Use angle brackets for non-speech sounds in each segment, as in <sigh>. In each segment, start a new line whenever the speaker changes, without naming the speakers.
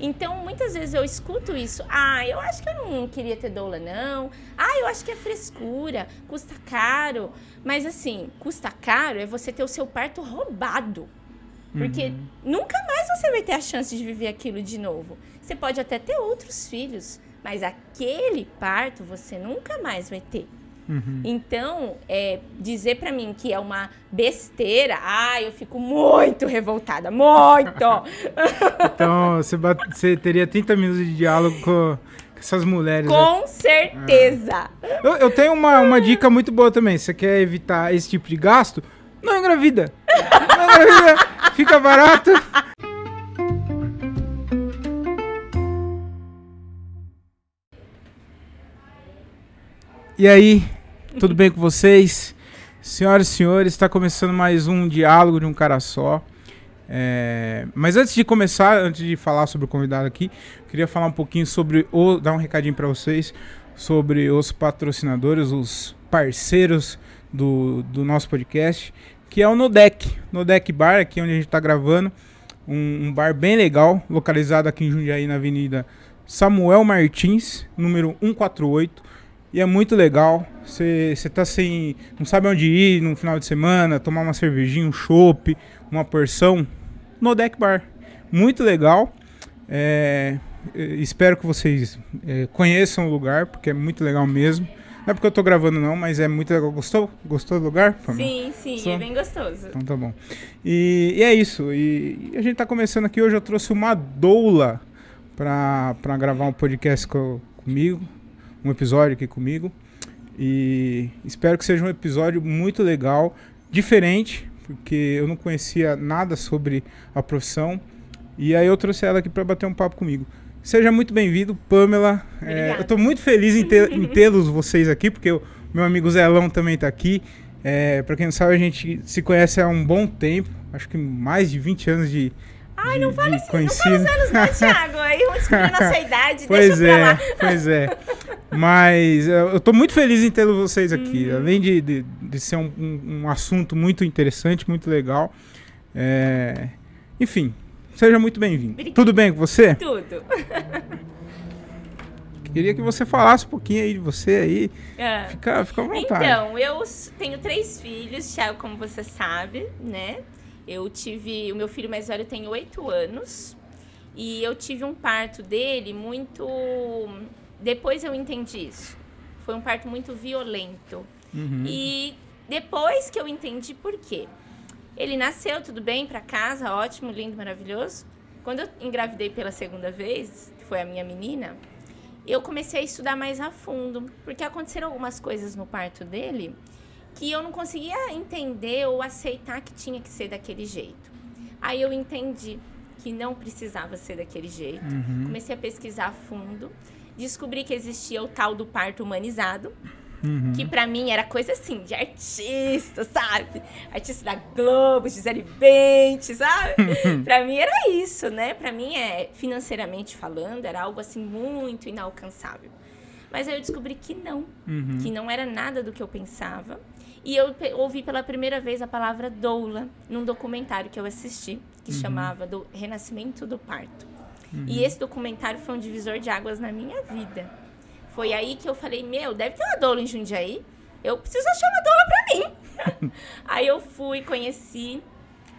Então, muitas vezes eu escuto isso. Ah, eu acho que eu não queria ter doula, não. Ah, eu acho que é frescura, custa caro. Mas assim, custa caro é você ter o seu parto roubado. Porque uhum. nunca mais você vai ter a chance de viver aquilo de novo. Você pode até ter outros filhos, mas aquele parto você nunca mais vai ter. Uhum. Então, é, dizer para mim que é uma besteira, ah, eu fico muito revoltada, muito! <laughs>
então, você, bate, você, teria 30 minutos de diálogo com, com essas mulheres.
Com né? certeza!
É. Eu, eu, tenho uma, uma dica muito boa também. Você quer evitar esse tipo de gasto? Não engravida! Não engravida! Fica barato! E aí, tudo bem com vocês? Senhoras e senhores, está começando mais um diálogo de um cara só. É... Mas antes de começar, antes de falar sobre o convidado aqui, queria falar um pouquinho sobre o. dar um recadinho para vocês sobre os patrocinadores, os parceiros do, do nosso podcast, que é o Nodec. Nodec Bar, aqui onde a gente está gravando. Um, um, bar bem legal, localizado aqui em Jundiaí, na Avenida Samuel Martins, número 148. E é muito legal. Você tá sem. não sabe onde ir no final de semana, tomar uma cervejinha, um chopp, uma porção. No Deck Bar. Muito legal. É, espero que vocês é, conheçam o lugar, porque é muito legal mesmo. Não é porque eu tô gravando não, mas é muito legal. Gostou? Gostou do lugar?
Sim, sim, Só? é bem gostoso.
Então tá bom. E, e é isso. E, e, a gente tá começando aqui hoje. Eu trouxe uma doula pra, pra gravar um podcast co, comigo um episódio aqui comigo. E espero que seja um episódio muito legal, diferente, porque eu não conhecia nada sobre a profissão. E aí eu trouxe ela aqui para bater um papo comigo. Seja muito bem-vindo, Pamela. É, eu estou muito feliz em, tê-los vocês aqui, porque o meu amigo Zelão também está aqui. É, para quem não sabe, a gente se conhece há um bom tempo, acho que mais de 20 anos de,
Ai, não fala assim, não fala os anos não, Thiago. Aí descobrir nossa idade, <laughs>
pois
deixa é.
Pois é. Mas eu tô muito feliz em tê-los vocês aqui. Uhum. Além de, de, de ser um, um, um, assunto muito interessante, muito legal. É... Enfim, seja muito bem-vindo. Tudo bem com você?
Tudo. <laughs>
Queria que você falasse um pouquinho aí de você aí. É. Fica, fica à vontade.
Então, eu tenho três filhos, Thiago, como você sabe, né? Eu tive. O meu filho mais velho tem oito anos. E eu tive um parto dele muito. Depois eu entendi isso. Foi um parto muito violento. Uhum. E depois que eu entendi por quê. Ele nasceu, tudo bem, para casa, ótimo, lindo, maravilhoso. Quando eu engravidei pela segunda vez, que foi a minha menina, eu comecei a estudar mais a fundo, porque aconteceram algumas coisas no parto dele que eu não conseguia entender ou aceitar que tinha que ser daquele jeito. Aí eu entendi que não precisava ser daquele jeito. Uhum. Comecei a pesquisar a fundo, descobri que existia o tal do parto humanizado, uhum. que para mim era coisa assim, de artista, sabe? Artista da Globo, Gisele Bente, sabe? para mim era isso, né? Para mim é financeiramente falando, era algo assim muito inalcançável. Mas aí eu descobri que não, uhum. que não era nada do que eu pensava e eu ouvi pela primeira vez a palavra doula num documentário que eu assisti, que uhum. chamava do Renascimento do Parto. Uhum. E esse documentário foi um divisor de águas na minha vida. Foi aí que eu falei, meu, deve ter uma doula em Jundiaí. Eu preciso achar uma doula para mim. <laughs> aí eu fui, conheci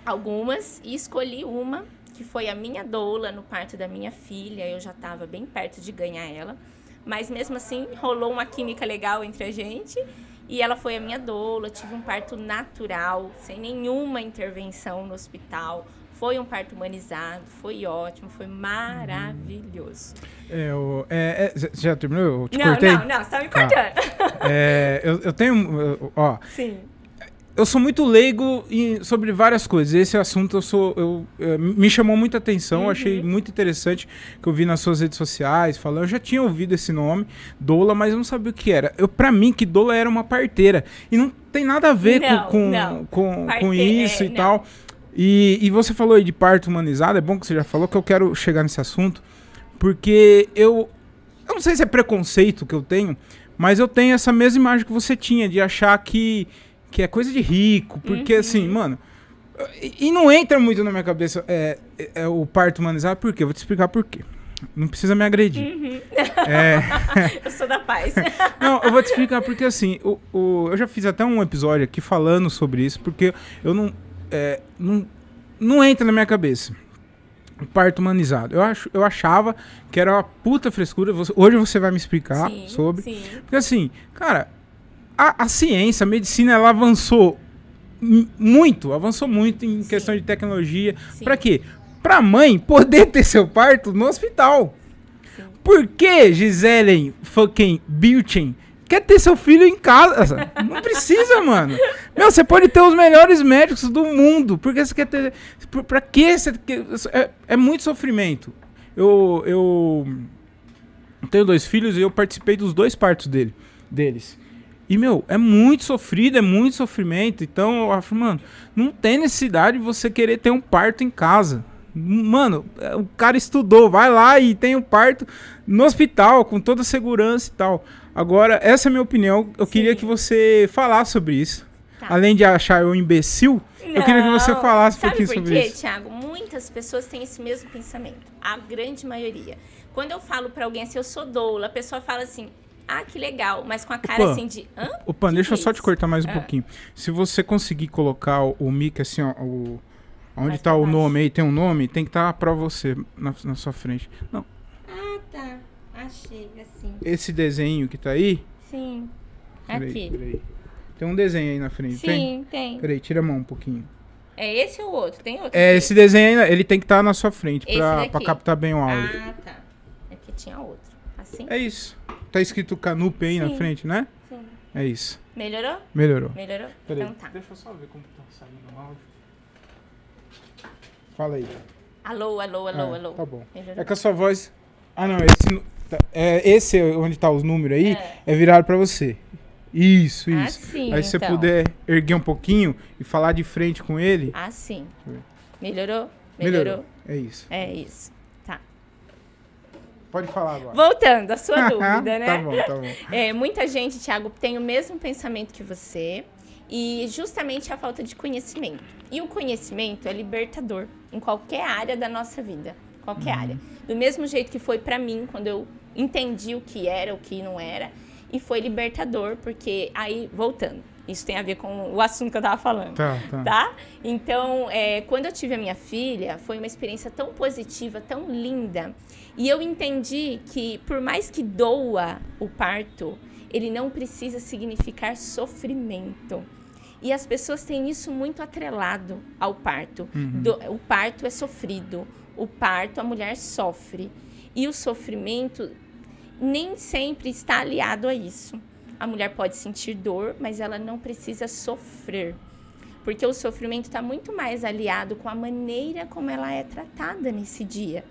algumas e escolhi uma que foi a minha doula no parto da minha filha. Eu já estava bem perto de ganhar ela. Mas mesmo assim, rolou uma química legal entre a gente. E ela foi a minha doula, tive um parto natural, sem nenhuma intervenção no hospital. Foi um parto humanizado, foi ótimo, foi maravilhoso.
É, o, é, é, já terminou? Eu te
não,
cortei?
não, não, você tá me cortando. Tá.
É, eu, eu tenho, ó...
Sim
eu sou muito leigo em, sobre várias coisas. Esse assunto eu sou, eu, eu me chamou muita atenção, uhum. achei muito interessante que eu vi nas suas redes sociais falando. Eu já tinha ouvido esse nome, doula, mas eu não sabia o que era. Eu para mim que doula era uma parteira e não tem nada a ver não, com, com, com, com, isso é, e não. tal. E, e você falou aí de parto humanizado, é bom que você já falou que eu quero chegar nesse assunto, porque eu eu não sei se é preconceito que eu tenho, mas eu tenho essa mesma imagem que você tinha de achar que que é coisa de rico, porque uhum. assim, mano, E, e não entra muito na minha cabeça é, é, é o parto humanizado, por quê? Eu vou te explicar por quê. Não precisa me agredir.
Uhum.
É, <laughs>
Eu sou da paz. <laughs>
não, eu vou te explicar porque assim, o, o- eu já fiz até um episódio aqui falando sobre isso, porque eu não. É, não, não entra na minha cabeça. O parto humanizado. Eu, acho, eu achava que era uma puta frescura. você- hoje você vai me explicar
Sim,
sobre.
Sim.
Porque assim, cara, a, a ciência, a medicina, ela avançou muito, avançou muito em
Sim.
questão de tecnologia. Pra quê? Pra mãe poder <laughs> ter seu parto no hospital. Por que Gisele fucking Bündchen quer ter seu filho em casa? Não precisa, mano. Meu, você pode ter os melhores médicos do mundo. Por que você quer ter... Pra, que você. É, é muito sofrimento. Eu, eu tenho dois filhos e eu participei dos dois partos dele, deles. E, meu, é muito sofrido, é muito sofrimento. Então, eu acho, mano, não tem necessidade de você querer ter um parto em casa. Mano, o cara estudou, vai lá e tem um parto no hospital, com toda a segurança e tal. Agora, essa é a minha opinião. Eu
Sim.
queria que você falasse sobre isso.
Tá.
Além de achar eu um imbecil, eu queria que você
Não.
falasse um
Sabe
pouquinho
por
sobre
quê,
isso.
Thiago? Muitas pessoas têm esse mesmo pensamento. A grande maioria. Quando eu falo pra alguém assim, eu sou doula, a pessoa fala assim, ah, que legal, mas com a cara
Opa.
assim de, hã?
Ô, Pan,
Que
deixa eu
que
só
é
te cortar mais um
Ah.
pouquinho. Se você conseguir colocar o, o mic assim, ó, o, onde tá
pra
o
baixo.
nome aí, tem um nome, tem que estar pra você na, na sua frente. Não,
Ah, tá. Achei, assim.
esse desenho que tá aí.
Sim.
Peraí,
Aqui.
peraí. Tem um desenho aí na frente, tem?
Sim, tem.
Peraí, tira a mão um pouquinho.
É esse ou outro? Tem outro?
É,
aqui?
esse desenho aí, ele tem que estar na sua frente pra, pra captar bem o áudio.
Ah, tá. Aqui tinha outro. Assim?
É isso. Tá escrito Canupe aí na
Sim.
frente, né?
Sim.
É isso.
Melhorou?
Melhorou.
Melhorou?
Peraí,
Então tá.
deixa eu só ver como tá saindo o áudio. Fala aí.
Alô, alô, alô,
Ah,
alô.
Tá bom.
Melhorou?
É que a sua voz. Ah, não, esse. Tá- É, esse onde tá os números aí
É.
é, virado pra você. Isso, isso.
Assim,
aí se você
então.
puder erguer um pouquinho e falar de frente com ele.
Assim. Melhorou? Melhorou?
Melhorou. É isso.
É isso. Tá.
Pode falar agora.
Voltando à sua <laughs> dúvida, né?
tá bom, tá bom.
É, muita gente, Thiago, tem o mesmo pensamento que você e justamente a falta de conhecimento. E o conhecimento é libertador em qualquer área da nossa vida, qualquer
Uhum.
área. Do mesmo jeito que foi pra mim quando eu entendi o que era, o que não era, e foi libertador porque aí voltando, isso tem a ver com o assunto que eu tava falando
Tá, tá.
tá? Então, é, quando eu tive a minha filha, foi uma experiência tão positiva, tão linda. E eu entendi que, por mais que doa o parto, ele não precisa significar sofrimento. E as pessoas têm isso muito atrelado ao parto.
Uhum.
Do- o parto é sofrido. O parto, a mulher sofre. E o sofrimento nem sempre está aliado a isso. A mulher pode sentir dor, mas ela não precisa sofrer. Porque o sofrimento está muito mais aliado com a maneira como ela é tratada nesse dia.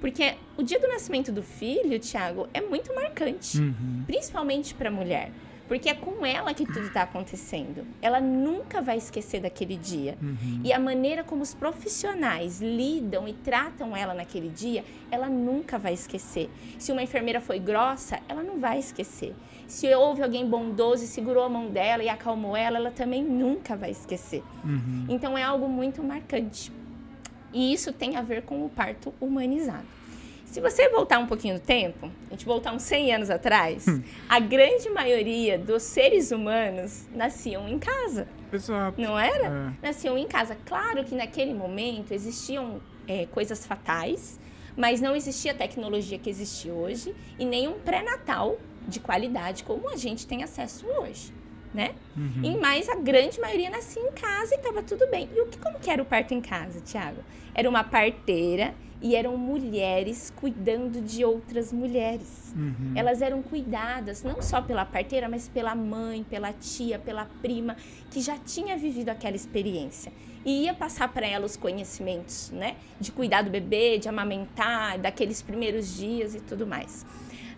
Porque o dia do nascimento do filho, Tiago, é muito marcante
Uhum.
principalmente para a mulher, porque é com ela que tudo está acontecendo. Ela nunca vai esquecer daquele dia.
Uhum.
E a maneira como os profissionais lidam e tratam ela naquele dia, ela nunca vai esquecer. Se uma enfermeira foi grossa, ela não vai esquecer. Se houve alguém bondoso e segurou a mão dela e acalmou ela, ela também nunca vai esquecer.
Uhum.
Então é algo muito marcante. E isso tem a ver com o parto humanizado. Se você voltar um pouquinho no tempo, a gente voltar uns 100 anos atrás, a grande maioria dos seres humanos nasciam em casa,
Exato.
não era?
É.
Nasciam em casa. Claro que naquele momento existiam é, coisas fatais, mas não existia a tecnologia que existe hoje e nem um pré-natal de qualidade como a gente tem acesso hoje, né?
Uhum.
E mais a grande maioria nascia em casa e estava tudo bem. E o que, como que era o parto em casa, Tiago? Era uma parteira e eram mulheres cuidando de outras mulheres.
Uhum.
Elas eram cuidadas não só pela parteira, mas pela mãe, pela tia, pela prima, que já tinha vivido aquela experiência. E ia passar para ela os conhecimentos, né? De cuidar do bebê, de amamentar, daqueles primeiros dias e tudo mais.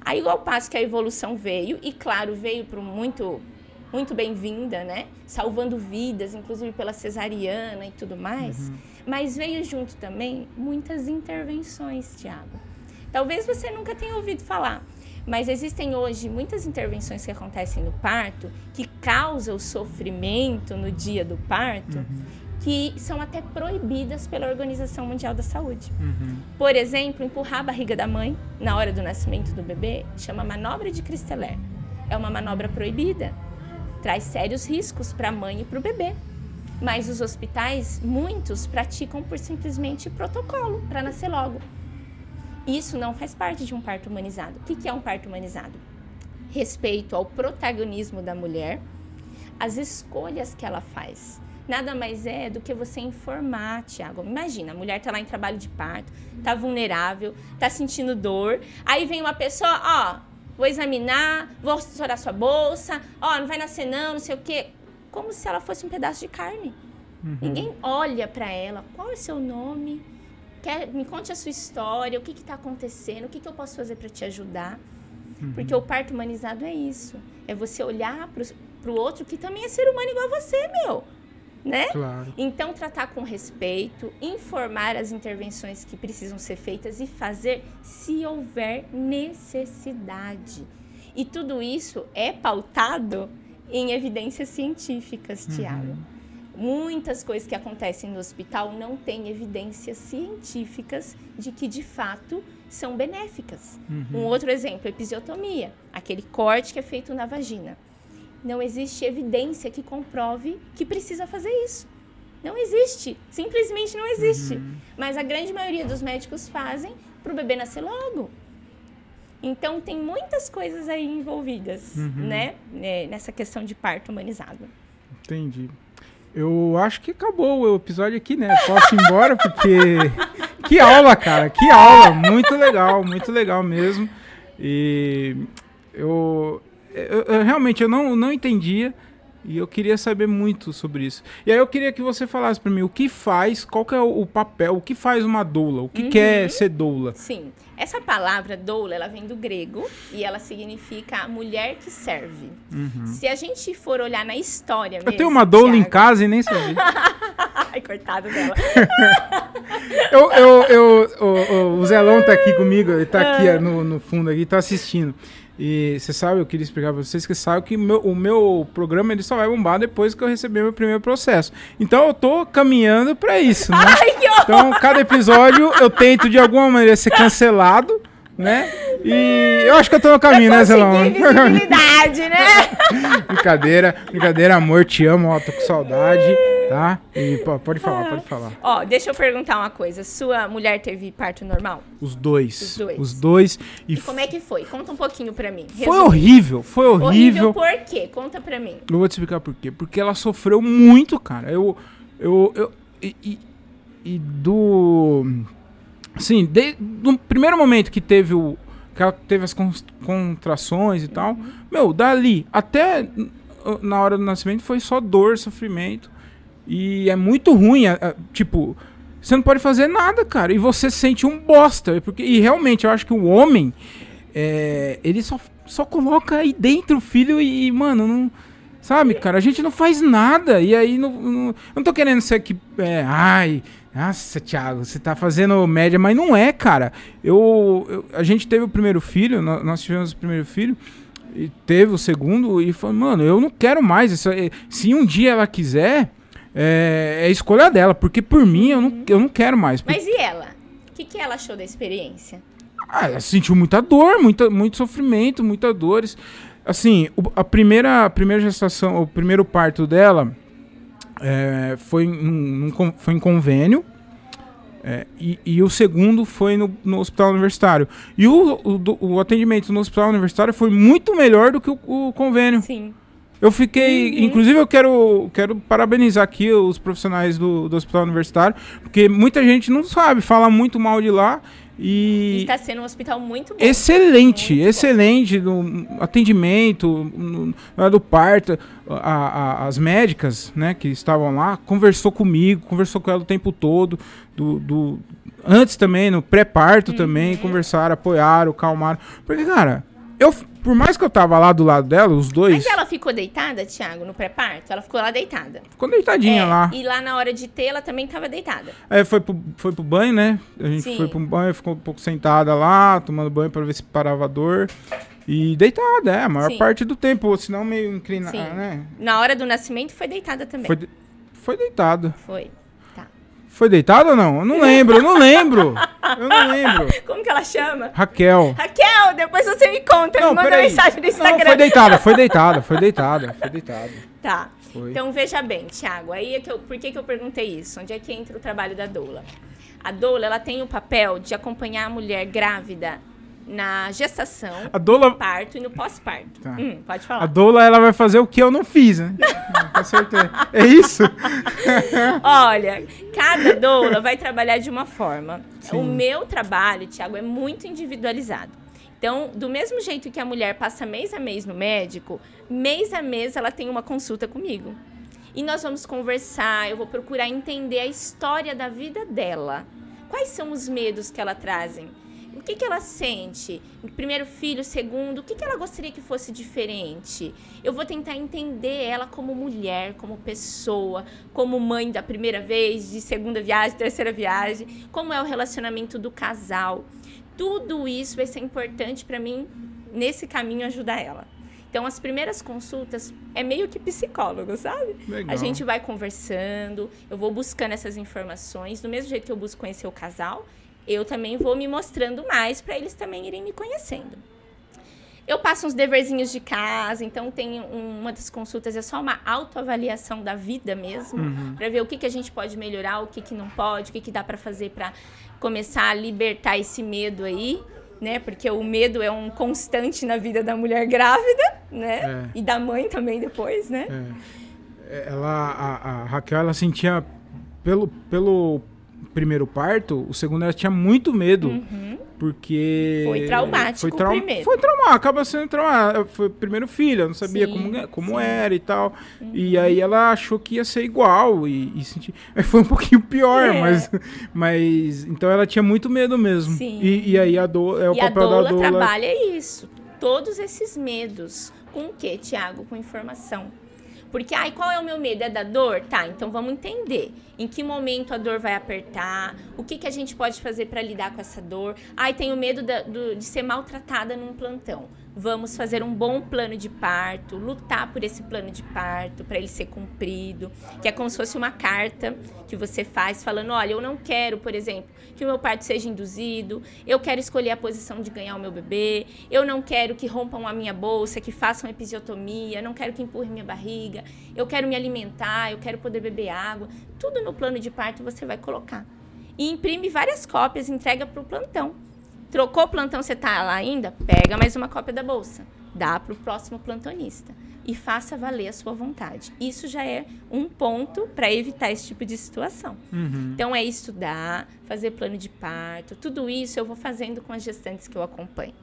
Aí, ao passo que a evolução veio, e claro, veio para muito, muito bem-vinda, né? Salvando vidas, inclusive pela cesariana e tudo mais. Mas veio junto também muitas intervenções, Tiago. Talvez você nunca tenha ouvido falar, mas existem hoje muitas intervenções que acontecem no parto que causam o sofrimento no dia do parto que são até proibidas pela Organização Mundial da Saúde.
Uhum.
Por exemplo, empurrar a barriga da mãe na hora do nascimento do bebê chama manobra de Christeller. É uma manobra proibida. Traz sérios riscos para a mãe e para o bebê. Mas os hospitais, muitos, praticam por simplesmente protocolo para nascer logo. Isso não faz parte de um parto humanizado. O que é um parto humanizado? Respeito ao protagonismo da mulher, as escolhas que ela faz. Nada mais é do que você informar, Tiago. Imagina, a mulher está lá em trabalho de parto, está vulnerável, está sentindo dor. Aí vem uma pessoa, ó, vou examinar, vou estourar sua bolsa, ó, não vai nascer não, não sei o quê. Como se ela fosse um pedaço de carne. Uhum. Ninguém olha para ela. Qual é seu nome? Quer, me conte a sua história, o que está acontecendo, o que, que eu posso fazer para te ajudar. Uhum. Porque o parto humanizado é isso. É você olhar para o outro que também é ser humano igual a você, meu. Né?
Claro.
Então, tratar com respeito, informar as intervenções que precisam ser feitas e fazer se houver necessidade. E tudo isso é pautado em evidências científicas, Tiago. Uhum. Muitas coisas que acontecem no hospital não têm evidências científicas de que de fato são benéficas. Uhum. Um outro exemplo, episiotomia, aquele corte que é feito na vagina. Não existe evidência que comprove que precisa fazer isso. Não existe, simplesmente não existe. Uhum. Mas a grande maioria dos médicos fazem para o bebê nascer logo. Então tem muitas coisas aí envolvidas, uhum. né, é, nessa questão de parto humanizado.
Entendi. Eu acho que acabou o episódio aqui, né? Posso ir embora porque <laughs> que aula, cara, que aula, muito legal, muito legal mesmo. E eu, eu, eu realmente eu não, não entendia e eu queria saber muito sobre isso. E aí eu queria que você falasse para mim o que faz, qual que é o, o, papel, o que faz uma doula, o que uhum. quer ser doula.
Sim. Essa palavra doula, ela vem do grego e ela significa mulher que serve. Uhum. Se a gente for olhar na história mesmo,
Eu tenho uma doula Thiago... em casa e nem sabia. <laughs>
Ai, coitado dela. <laughs>
eu, eu, eu, o, o Zelão tá aqui comigo, ele tá aqui no, no fundo aqui, tá assistindo. E você sabe, eu queria explicar pra vocês que sabe que meu, o meu programa ele só vai bombar depois que eu receber meu primeiro processo. Então eu tô caminhando para isso, né? Ai, então cada episódio eu tento de alguma maneira ser cancelado, né? E eu acho que eu tô no caminho, né, Zelão?
visibilidade, né? <laughs>
brincadeira, brincadeira, amor, te amo, ó, tô com saudade. Tá? E pode falar, pode falar.
Ó, deixa eu perguntar uma coisa. Sua mulher teve parto normal?
Os dois. Os dois. Os dois.
E, e como é que foi? Conta um pouquinho pra mim.
Resume. Foi horrível, foi horrível. Horrível
por quê? Conta pra mim.
Eu vou te explicar por quê. Porque ela sofreu muito, cara. Eu. Eu. eu e, e do. Assim, de, do primeiro momento que teve o. Que ela teve as contrações e uhum. tal. Meu, dali até na hora do nascimento foi só dor, sofrimento. E é muito ruim, é, é, tipo, você não pode fazer nada, cara. E você sente um bosta. Porque, e realmente, eu acho que o homem, é, ele só, só coloca aí dentro o filho e, mano, não. Sabe, cara, a gente não faz nada. E aí, não, não, não tô querendo ser que. É, ai, nossa, Thiago, você tá fazendo média, mas não é, cara. Eu, eu, a gente teve o primeiro filho, nós tivemos o primeiro filho, e teve o segundo, e falou, mano, eu não quero mais. Isso, se um dia ela quiser, é, é escolha dela, porque por mim eu não, eu não quero mais.
Mas e ela? O que, que ela achou da experiência?
Ah, ela sentiu muita dor, muita, muito sofrimento, muitas dores. Assim, a primeira, a primeira gestação, o primeiro parto dela é, foi, num, num, foi em convênio. É, e, e, o segundo foi no, no hospital universitário. E o, o, o, atendimento no hospital universitário foi muito melhor do que o, o convênio.
Sim.
Eu fiquei. Uhum. Inclusive, eu quero, quero parabenizar aqui os profissionais do, do hospital universitário, porque muita gente não sabe, fala muito mal de lá. E
está sendo um hospital muito bom.
Excelente, muito excelente bom. no atendimento, no, do parto, a, a, as médicas, né, que estavam lá, conversou comigo, conversou com ela o tempo todo, do, do antes também, no pré-parto uhum. também, conversaram, apoiaram, calmaram. Porque, cara, eu, por mais que eu tava lá do lado dela, os dois. Mas
ela ficou deitada, Thiago, no pré-parto? Ela ficou lá deitada.
Ficou deitadinha
é,
lá.
E lá na hora de ter, ela também tava deitada.
É, foi pro, foi pro banho, né? A gente Sim. foi pro banho, ficou um pouco sentada lá, tomando banho pra ver se parava a dor. E deitada, é, a maior Sim. parte do tempo, senão meio inclinada, né?
Na hora do nascimento foi deitada também.
Foi, Foi deitado.
Foi.
Foi deitado ou não? Eu não lembro, eu não lembro. Eu não lembro. <laughs>
Como que ela chama?
Raquel.
Raquel, depois você me conta,
Não,
me manda mensagem no
Não,
Instagram.
foi deitada, foi deitada, foi deitada, foi deitada.
Tá.
Foi.
Então veja bem, Thiago, aí é que eu, por que, que eu perguntei isso? Onde é que entra o trabalho da doula? A doula, ela tem o papel de acompanhar a mulher grávida na gestação,
A doula,
no parto e no pós-parto.
Tá.
Hum, pode
a
falar.
doula, ela vai fazer o que eu não fiz, né? <laughs> Com certeza. É isso? <laughs>
Olha, cada doula vai trabalhar de uma forma.
Sim.
O meu trabalho, Thiago, é muito individualizado. Então, do mesmo jeito que a mulher passa mês a mês no médico, mês a mês ela tem uma consulta comigo. E nós vamos conversar, eu vou procurar entender a história da vida dela. Quais são os medos que ela trazem? O que, que ela sente? Primeiro filho, segundo, o que, que ela gostaria que fosse diferente? Eu vou tentar entender ela como mulher, como pessoa, como mãe da primeira vez, de segunda viagem, terceira viagem, como é o relacionamento do casal. Tudo isso vai ser importante para mim nesse caminho ajudar ela. Então, as primeiras consultas é meio que psicólogo, sabe?
Legal.
A gente vai conversando, eu vou buscando essas informações, do mesmo jeito que eu busco conhecer o casal, eu também vou me mostrando mais para eles também irem me conhecendo. Eu passo uns deverzinhos de casa, então tem um- uma das consultas é só uma autoavaliação da vida mesmo,
Uhum.
para ver o que, que a gente pode melhorar, o que, que não pode, o que, que dá para fazer para começar a libertar esse medo aí, né? Porque o medo é um constante na vida da mulher grávida, né?
É.
E da mãe também depois, né?
É, ela, a, a Raquel, ela sentia pelo, pelo primeiro parto, o segundo ela tinha muito medo, porque
Uhum. Foi traumático
foi
o primeiro.
Foi traumático, acaba sendo traumático. Foi o primeiro filho, não sabia
Sim,
como, como
sim. Uhum.
era e tal. E aí ela achou que ia ser igual e, e sentir. Mas foi um <laughs> pouquinho pior,
É.
mas, mas então ela tinha muito medo mesmo.
Sim.
E, e aí a do, é o
e a
papel
doula
da doula.
trabalha isso. Todos esses medos. Com o quê, Tiago? Com informação. Porque, ai, qual é o meu medo? É da dor? Tá, então vamos entender. Em que momento a dor vai apertar? O que, que a gente pode fazer para lidar com essa dor? Ai, tenho medo da- do- de ser maltratada num plantão. Vamos fazer um bom plano de parto, lutar por esse plano de parto, para ele ser cumprido. Que é como se fosse uma carta que você faz falando: olha, eu não quero, por exemplo, que o meu parto seja induzido, eu quero escolher a posição de ganhar o meu bebê, eu não quero que rompam a minha bolsa, que façam episiotomia, não quero que empurrem minha barriga, eu quero me alimentar, eu quero poder beber água. Tudo no plano de parto você vai colocar. E imprime várias cópias, entrega para o plantão. Trocou o plantão, você tá lá ainda? Pega mais uma cópia da bolsa. Dá para o próximo plantonista. E faça valer a sua vontade. Isso já é um ponto para evitar esse tipo de situação.
Uhum.
Então é estudar, fazer plano de parto, tudo isso eu vou fazendo com as gestantes que eu acompanho.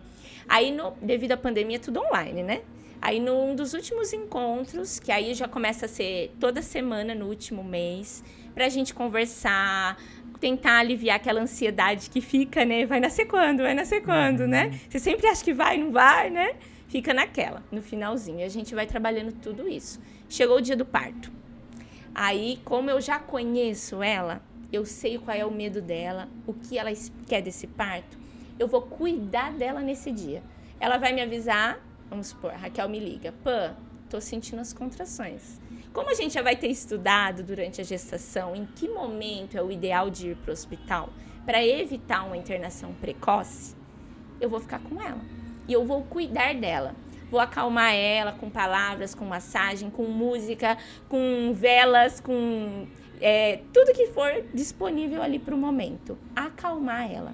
Aí, no- devido à pandemia, tudo online, né? Aí, num dos últimos encontros, que aí já começa a ser toda semana no último mês, pra gente conversar, tentar aliviar aquela ansiedade que fica, né? Vai nascer quando? Vai nascer quando, né? Você sempre acha que vai, não vai, né? Fica naquela, no finalzinho. E a gente vai trabalhando tudo isso. Chegou o dia do parto. Aí, como eu já conheço ela, eu sei qual é o medo dela, o que ela quer desse parto, eu vou cuidar dela nesse dia. Ela vai me avisar, vamos supor, a Raquel me liga, Pã, tô sentindo as contrações. Como a gente já vai ter estudado durante a gestação em que momento é o ideal de ir para o hospital para evitar uma internação precoce, eu vou ficar com ela. E eu vou cuidar dela. Vou acalmar ela com palavras, com massagem, com música, com velas, com é, tudo que for disponível ali para o momento. Acalmar ela.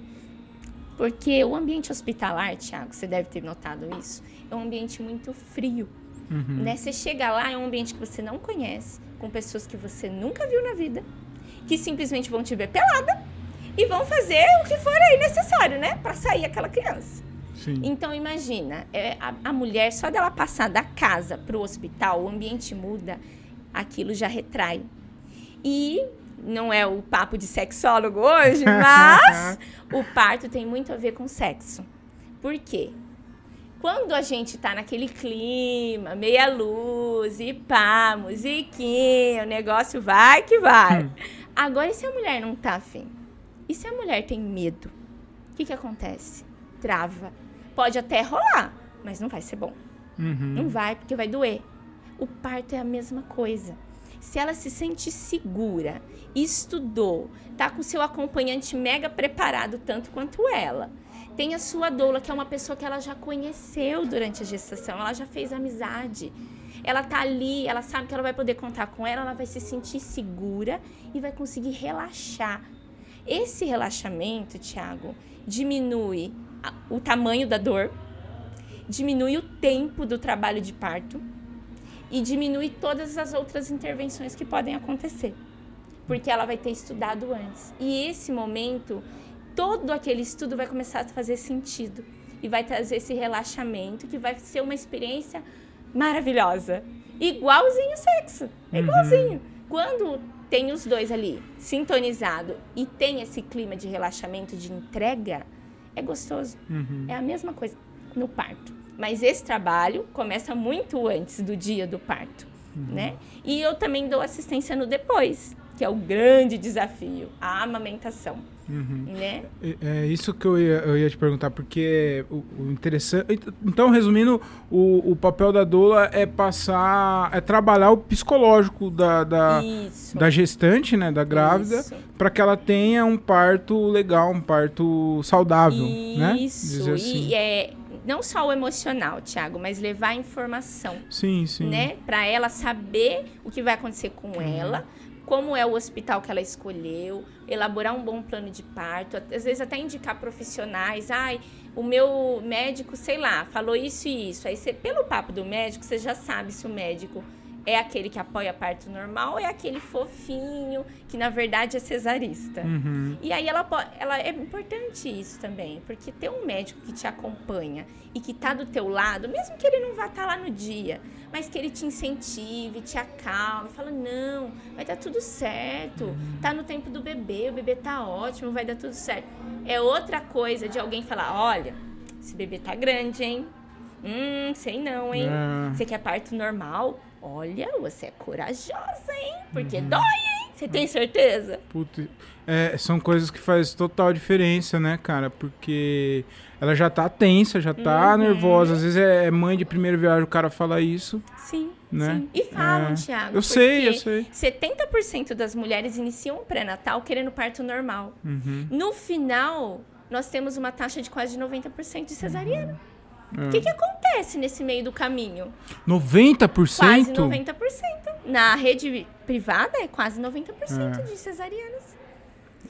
Porque o ambiente hospitalar, Thiago, você deve ter notado isso, é um ambiente muito frio.
Uhum.
Né? Você chega lá, é um ambiente que você não conhece, com pessoas que você nunca viu na vida, que simplesmente vão te ver pelada e vão fazer o que for aí necessário, né? Para sair aquela criança.
Sim.
Então imagina, é, a, a mulher só dela passar da casa para o hospital, o ambiente muda, aquilo já retrai. E não é o papo de sexólogo hoje, <laughs> mas o parto tem muito a ver com sexo. Por quê? Quando a gente tá naquele clima, meia luz, e pá, musiquinha, o negócio vai que vai.
Hum.
Agora, e se a mulher não tá afim? E se a mulher tem medo? O que que acontece? Trava. Pode até rolar, mas não vai ser bom.
Uhum.
Não vai, porque vai doer. O parto é a mesma coisa. Se ela se sente segura, estudou, tá com seu acompanhante mega preparado tanto quanto ela. Tem a sua doula, que é uma pessoa que ela já conheceu durante a gestação, ela já fez amizade. Ela tá ali, ela sabe que ela vai poder contar com ela, ela vai se sentir segura e vai conseguir relaxar. Esse relaxamento, Tiago, diminui o tamanho da dor, diminui o tempo do trabalho de parto e diminui todas as outras intervenções que podem acontecer, porque ela vai ter estudado antes. E esse momento, todo aquele estudo vai começar a fazer sentido e vai trazer esse relaxamento que vai ser uma experiência maravilhosa. Igualzinho o sexo, uhum. igualzinho. Uhum. Quando tem os dois ali sintonizado e tem esse clima de relaxamento, de entrega, é gostoso. Uhum. É a mesma coisa no parto. Mas esse trabalho começa muito antes do dia do parto, uhum. né? E eu também dou assistência no depois, que é o grande desafio, a amamentação. Uhum. Né?
É, é, isso que eu ia, eu ia te perguntar, porque o, o interessante. Então, resumindo, o, o papel da doula é passar. é trabalhar o psicológico da, da, da gestante, né? Da grávida, para que ela tenha um parto legal, um parto saudável. Né?
Isso, né? assim. e é não só o emocional, Thiago, mas levar a informação.
Sim, sim.
Né? Para ela saber o que vai acontecer com uhum. ela, como é o hospital que ela escolheu, elaborar um bom plano de parto, às vezes até indicar profissionais. Ai, o meu médico, sei lá, falou isso e isso. Aí você, pelo papo do médico, você já sabe se o médico é aquele que apoia parto normal, é aquele fofinho, que na verdade é cesarista. Uhum. E aí ela, ela é importante isso também, porque ter um médico que te acompanha e que tá do teu lado, mesmo que ele não vá estar tá lá no dia, mas que ele te incentive, te acalme, fala, não, vai dar tudo certo, tá no tempo do bebê, o bebê tá ótimo, vai dar tudo certo. É outra coisa de alguém falar, olha, esse bebê tá grande, hein? Hum, sei não, hein? É. Você quer parto normal? Olha, você é corajosa, hein? Porque uhum. dói, hein? Você tem certeza?
Puta, é, são coisas que fazem total diferença, né, cara? Porque ela já tá tensa, já tá uhum. nervosa. Às vezes é, é mãe de primeira viagem, o cara fala isso.
Sim. Né? Sim. E falam, é. Thiago.
Eu sei, eu sei.
70% das mulheres iniciam o pré-natal querendo parto normal. Uhum. No final, nós temos uma taxa de quase 90% de cesariana. Uhum. O que, que acontece nesse meio do caminho?
90%?
Quase 90%. Na rede privada é quase 90% é. de cesarianas.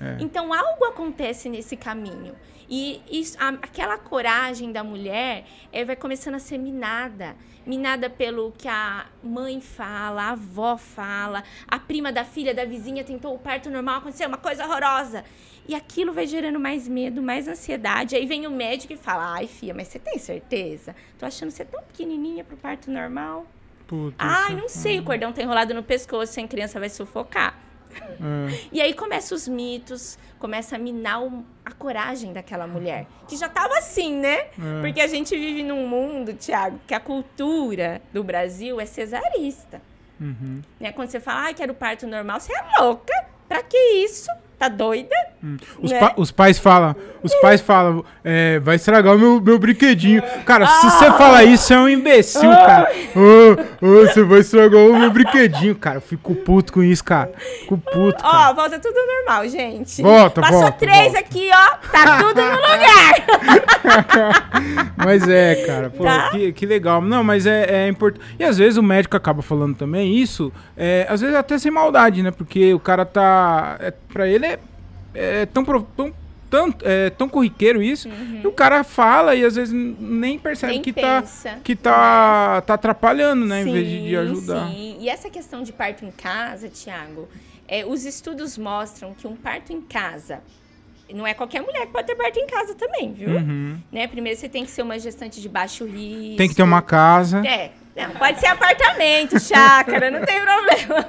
É. Então algo acontece nesse caminho. E isso, a, aquela coragem da mulher é, vai começando a ser minada. Minada pelo que a mãe fala, a avó fala, a prima da filha da vizinha tentou o parto normal, aconteceu uma coisa horrorosa. E aquilo vai gerando mais medo, mais ansiedade. Aí vem o médico e fala: Ai, filha, mas você tem certeza? Tô achando você tão pequenininha pro parto normal. Puta, Ai, não sei, o cordão tá enrolado no pescoço, sem criança vai sufocar. É. <laughs> E aí começam os mitos, começa a minar a coragem daquela mulher. Que já tava assim, né? É. Porque a gente vive num mundo, Tiago, que a cultura do Brasil é cesarista. Uhum. Né? Quando você fala, ah, quero parto normal, você é louca. Pra que isso? Tá doida? Hum.
Os, né? pa os, pais falam, os pais falam, é, vai estragar o meu, meu brinquedinho. Cara, ah. se você falar isso, é um imbecil, ah. cara. Oh, oh, você vai estragar o meu brinquedinho, cara. Eu fico puto com isso, cara. Fico puto. Ó,
oh, volta tudo normal, gente.
Volta,
Passou
volta.
três
volta.
aqui, ó. Tá tudo no lugar. <laughs>
mas é, cara. Pô, tá? que, que legal. Não, mas é, é importante. E às vezes o médico acaba falando também isso, é, às vezes até sem maldade, né? Porque o cara tá. É, pra ele é, é tão, tão, tão, é, tão corriqueiro isso, uhum. que o cara fala e às vezes nem percebe nem que, tá, que tá, tá atrapalhando, né? Sim, em vez de, de ajudar.
Sim. E essa questão de parto em casa, Tiago, é, os estudos mostram que um parto em casa não é qualquer mulher que pode ter parto em casa também, viu? Uhum. Né? Primeiro você tem que ser uma gestante de baixo risco.
Tem que ter uma casa.
É. Não, pode ser apartamento, chácara, não tem problema.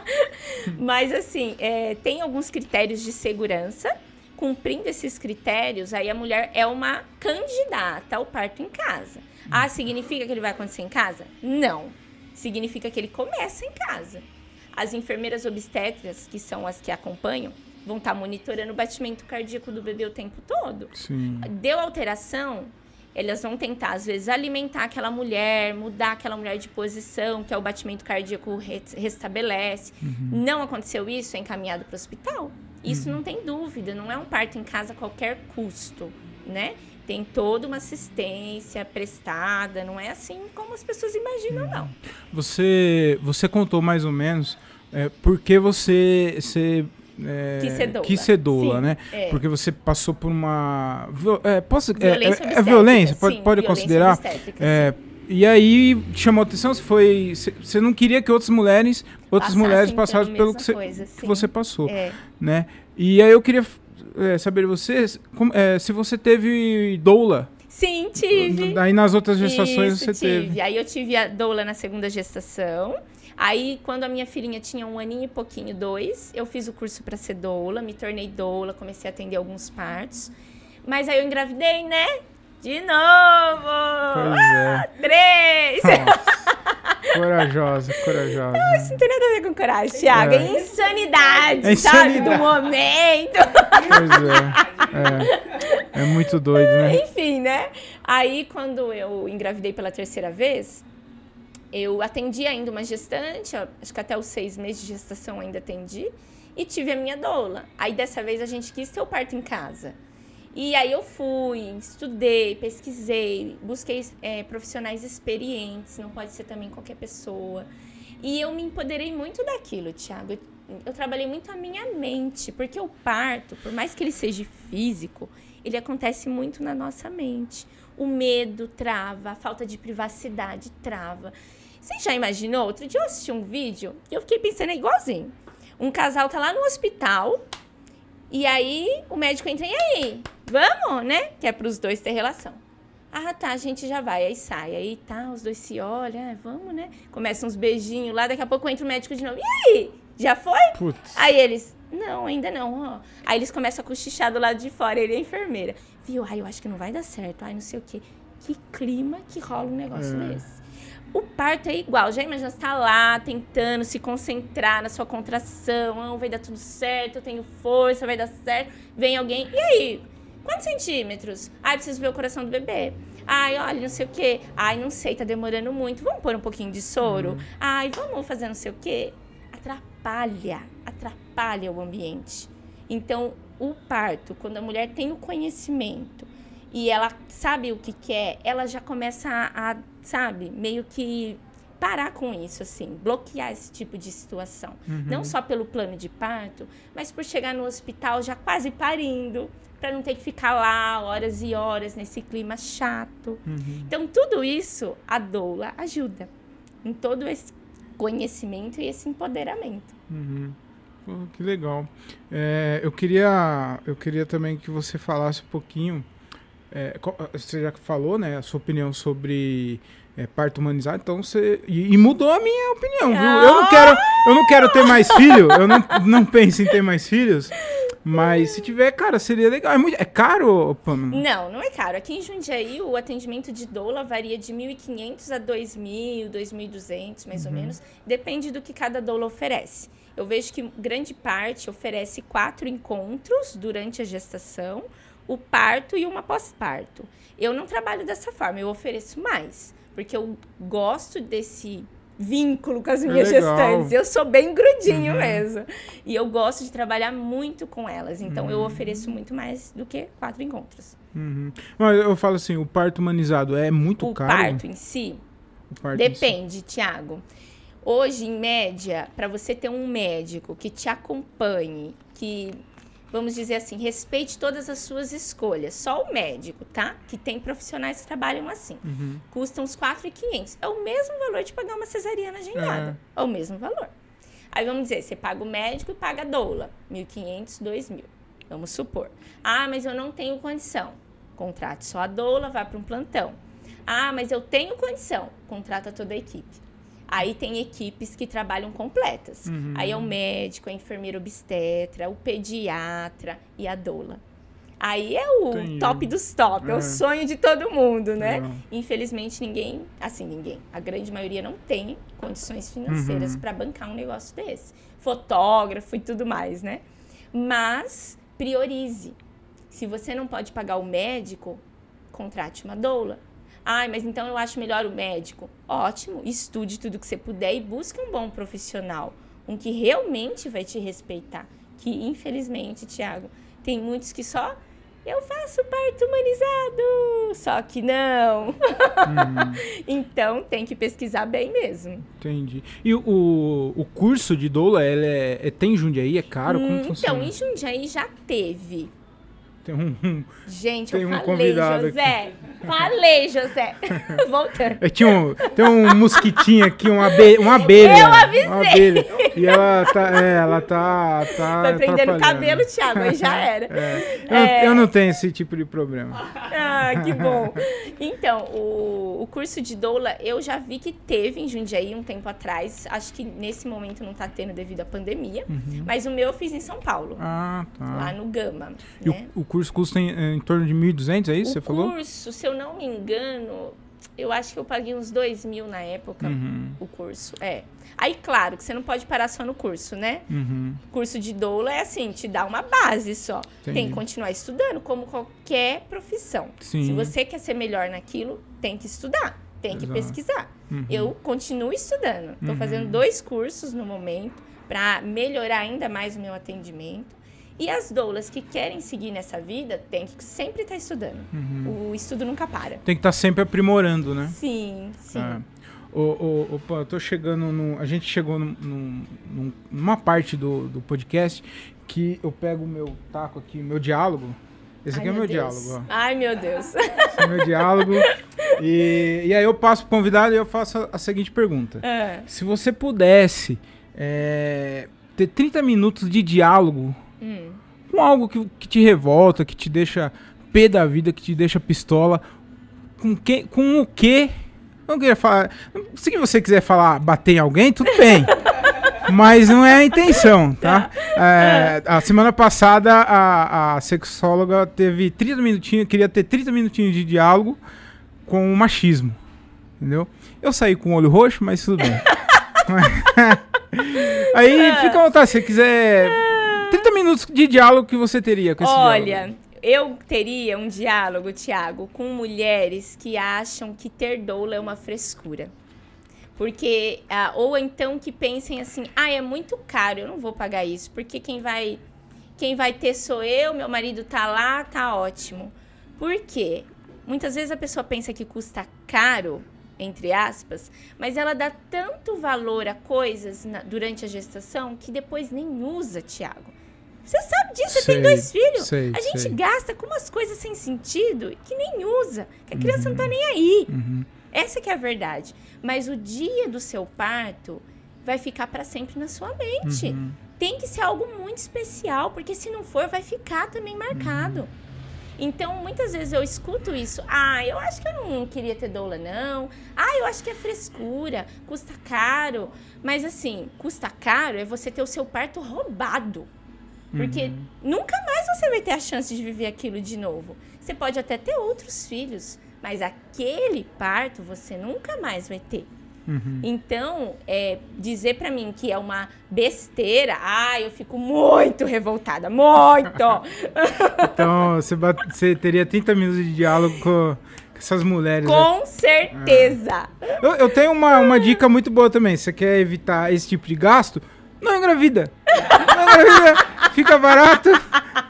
<laughs> Mas assim, é, tem alguns critérios de segurança. Cumprindo esses critérios, aí a mulher é uma candidata ao parto em casa. Ah, significa que ele vai acontecer em casa? Não. Significa que ele começa em casa. As enfermeiras obstetras, que são as que acompanham, vão estar tá monitorando o batimento cardíaco do bebê o tempo todo.
Sim.
Deu alteração, elas vão tentar, às vezes, alimentar aquela mulher, mudar aquela mulher de posição, que é o batimento cardíaco re restabelece. Uhum. Não aconteceu isso, é encaminhado para o hospital. Isso uhum. não tem dúvida, não é um parto em casa a qualquer custo, né? Tem toda uma assistência prestada, não é assim como as pessoas imaginam, uhum. não.
Você, você contou mais ou menos é, por que você, você
é, quis ser doula,
quis ser doula Sim, né? É. Porque você passou por uma. É, posso, é, violência é, é, violência? Pode, Sim, pode violência considerar? É, e aí chamou atenção, você foi. Você não queria que outras mulheres, outras Passassem mulheres passassem pelo que, coisa, que você passou. Né? E aí eu queria saber de você como, se você teve doula.
Sim, tive.
Aí nas outras gestações Isso, você
tive.
teve.
Aí eu tive a doula na segunda gestação. Aí, quando a minha filhinha tinha um aninho e pouquinho, dois, eu fiz o curso para ser doula, me tornei doula, comecei a atender alguns partos. Mas aí eu engravidei, né? De novo!
Pois é.
Ah, três! <laughs>
Corajosa, corajosa.
Não, isso não tem nada a ver com coragem, Thiago. É, é insanidade, é insanidade, sabe? Do momento.
Pois é. é. É muito doido, né?
Enfim, né? Aí, quando eu engravidei pela terceira vez, eu atendi ainda uma gestante, acho que até os seis meses de gestação ainda atendi, e tive a minha doula. Aí dessa vez a gente quis ter o parto em casa. E aí eu fui, estudei, pesquisei, busquei é, profissionais experientes, não pode ser também qualquer pessoa. E eu me empoderei muito daquilo, Thiago. Eu, eu trabalhei muito a minha mente, porque o parto, por mais que ele seja físico, ele acontece muito na nossa mente. O medo trava, a falta de privacidade trava. Você já imaginou? Outro dia eu assisti um vídeo e eu fiquei pensando igualzinho. Um casal tá lá no hospital e aí o médico entra e aí, vamos, né? Que é pros dois ter relação. Ah, tá, a gente já vai. Aí sai. Aí tá, os dois se olham, ah, vamos, né? Começam uns beijinhos lá, daqui a pouco entra o médico de novo. E aí? Já foi?
Putz.
Aí eles, não, ainda não, ó. Aí eles começam a cochichar do lado de fora, ele é a enfermeira. Viu? Ai, eu acho que não vai dar certo. Ai, não sei o quê. Que clima que rola um negócio é. desse. O parto é igual, já imagina, você tá lá tentando se concentrar na sua contração, ah, vai dar tudo certo, eu tenho força, vai dar certo. Vem alguém, e aí? Quantos centímetros? Ai, preciso ver o coração do bebê. Ai, olha, não sei o quê. Ai, não sei, tá demorando muito. Vamos pôr um pouquinho de soro? Uhum. Ai, vamos fazer não sei o quê. Atrapalha, atrapalha o ambiente. Então, o parto, quando a mulher tem o conhecimento e ela sabe o que quer, ela já começa a, a sabe, meio que parar com isso, assim, bloquear esse tipo de situação. Uhum. Não só pelo plano de parto, mas por chegar no hospital já quase parindo, para não ter que ficar lá horas e horas nesse clima chato. Uhum. Então, tudo isso a doula ajuda em todo esse conhecimento e esse empoderamento.
Uhum. Pô, que legal. É, eu queria, eu queria também que você falasse um pouquinho é, você já falou, né, a sua opinião sobre é, parto humanizado, então você. E, e, mudou a minha opinião, viu? Eu não quero, eu não quero ter mais filho, eu não, não penso em ter mais filhos. Mas se tiver, cara, seria legal. É, muito, é caro, Pamela?
Não, não é caro. Aqui em Jundiaí, o atendimento de doula varia de 1.500 a 2.000, 2.200, mais uhum. ou menos. Depende do que cada doula oferece. Eu vejo que grande parte oferece quatro encontros durante a gestação o parto e uma pós-parto. Eu não trabalho dessa forma, eu ofereço mais, porque eu gosto desse vínculo com as minhas Legal. gestantes. Eu sou bem grudinho uhum. mesmo. E eu gosto de trabalhar muito com elas. Então uhum. eu ofereço muito mais do que quatro encontros.
Uhum. Mas eu falo assim, o parto humanizado é muito
o
caro?
O parto em si? Parto Depende, em si. Tiago. Hoje, em média, para você ter um médico que te acompanhe, que vamos dizer assim, respeite todas as suas escolhas. Só o médico, tá? Que tem profissionais que trabalham assim. Uhum. Custa uns 4,500. É o mesmo valor de pagar uma cesariana agendada. É. é o mesmo valor. Aí vamos dizer, você paga o médico e paga a doula. 1.500, 2.000. Vamos supor. Ah, mas eu não tenho condição. Contrate só a doula, vá para um plantão. Ah, mas eu tenho condição. Contrata toda a equipe. Aí tem equipes que trabalham completas. Uhum. Aí é o médico, a enfermeira obstetra, o pediatra e a doula. Aí é o tem. top dos top, é. é. o sonho de todo mundo, né? É. Infelizmente ninguém, assim, ninguém, a grande maioria não tem condições financeiras uhum. para bancar um negócio desse. Fotógrafo e tudo mais, né? Mas priorize. Se você não pode pagar o médico, contrate uma doula. Ai, mas então eu acho melhor o médico. Ótimo, estude tudo que você puder e busque um bom profissional, um que realmente vai te respeitar. Que infelizmente, Tiago, tem muitos que só eu faço parto humanizado, só que não. Uhum. <laughs> então tem que pesquisar bem mesmo.
Entendi. E o, o curso de doula, ele é, é, tem em Jundiaí? É caro? Como hum,
funciona? Então, em Jundiaí já teve.
Tem um,
Gente, tem eu um falei, José. Aqui. Falei, José. <laughs> Voltando.
Eu tinha um, tem um mosquitinho aqui, uma, abe, uma abelha.
Eu avisei.
Uma abelha. E ela tá, é, ela tá, tá
Vai prendendo o cabelo, Thiago, aí já era.
É. Eu, é. eu, não tenho esse tipo de problema.
Ah, que bom. Então, o, o curso de doula, eu já vi que teve em Jundiaí um tempo atrás. Acho que nesse momento não tá tendo devido à pandemia. Uhum. Mas o meu eu fiz em São Paulo.
Ah, tá.
Lá no Gama.
E né? o, o, curso custa em, em torno de 1.200, é isso que você falou?
O curso, se eu não me engano, eu acho que eu paguei uns dois mil na época,
uhum.
o curso. É. Aí, claro, que você não pode parar só no curso, né?
Uhum.
Curso de doula é assim, te dá uma base só. Entendi. Tem que continuar estudando, como qualquer profissão.
Sim.
Se você quer ser melhor naquilo, tem que estudar, tem Exato. que pesquisar. Uhum. Eu continuo estudando. Estou fazendo uhum. dois cursos no momento para melhorar ainda mais o meu atendimento. E as doulas que querem seguir nessa vida têm que sempre estar tá estudando. Uhum. O estudo nunca para.
Tem que estar tá sempre aprimorando, né?
Sim, sim.
É. O, o, opa, eu tô chegando no. A gente chegou num, num, numa parte do, do podcast que eu pego o meu taco aqui, meu diálogo. Esse Ai, aqui é o meu Deus. diálogo. Ó.
Ai, meu Deus.
Esse é meu diálogo. E, e aí eu passo pro convidado e eu faço a, a seguinte pergunta.
É.
Se você pudesse é, ter 30 minutos de diálogo
Hum.
Com algo que, que te revolta, que te deixa pé da vida, que te deixa pistola. Com, que, com o que. Não queria falar. Se você quiser falar bater em alguém, tudo bem. <laughs> Mas não é a intenção, tá? É, a semana passada a, a sexóloga teve 30 minutinhos, queria ter 30 minutinhos de diálogo com o machismo. Entendeu? Eu saí com o olho roxo, mas tudo bem. <laughs> <laughs> Aí fica à vontade, se você quiser 30 minutos de diálogo que você teria com esse
Olha, eu teria um diálogo, Tiago, com mulheres que acham que ter doula é uma frescura. Porque, ah, ou então que pensem assim, ah, é muito caro, eu não vou pagar isso, porque quem vai, quem vai ter sou eu, meu marido tá lá, tá ótimo. Por quê? Muitas vezes a pessoa pensa que custa caro, entre aspas, mas ela dá tanto valor a coisas na, durante a gestação que depois nem usa, Tiago. Você sabe disso, você tem dois filhos.
Sei,
a gente
sei.
gasta com umas coisas sem sentido que nem usa, que a criança uhum. não tá nem aí.
Uhum.
Essa que é a verdade. Mas o dia do seu parto vai ficar para sempre na sua mente.
Uhum.
Tem que ser algo muito especial, porque se não for, vai ficar também marcado. Uhum. Então, muitas vezes eu escuto isso. Ah, eu acho que eu não queria ter doula, não. Ah, eu acho que é frescura, custa caro. Mas assim, custa caro é você ter o seu parto roubado. Porque uhum. nunca mais você vai ter a chance de viver aquilo de novo. Você pode até ter outros filhos, mas aquele parto você nunca mais vai ter.
Uhum.
Então, é, dizer para mim que é uma besteira, ah, eu fico muito revoltada, muito! <laughs>
então, você, bate, você teria 30 minutos de diálogo com essas mulheres.
Com certeza!
É. Eu, eu, tenho uma, uma dica muito boa também. Você quer evitar esse tipo de gasto? Não engravida. Não engravida fica barato,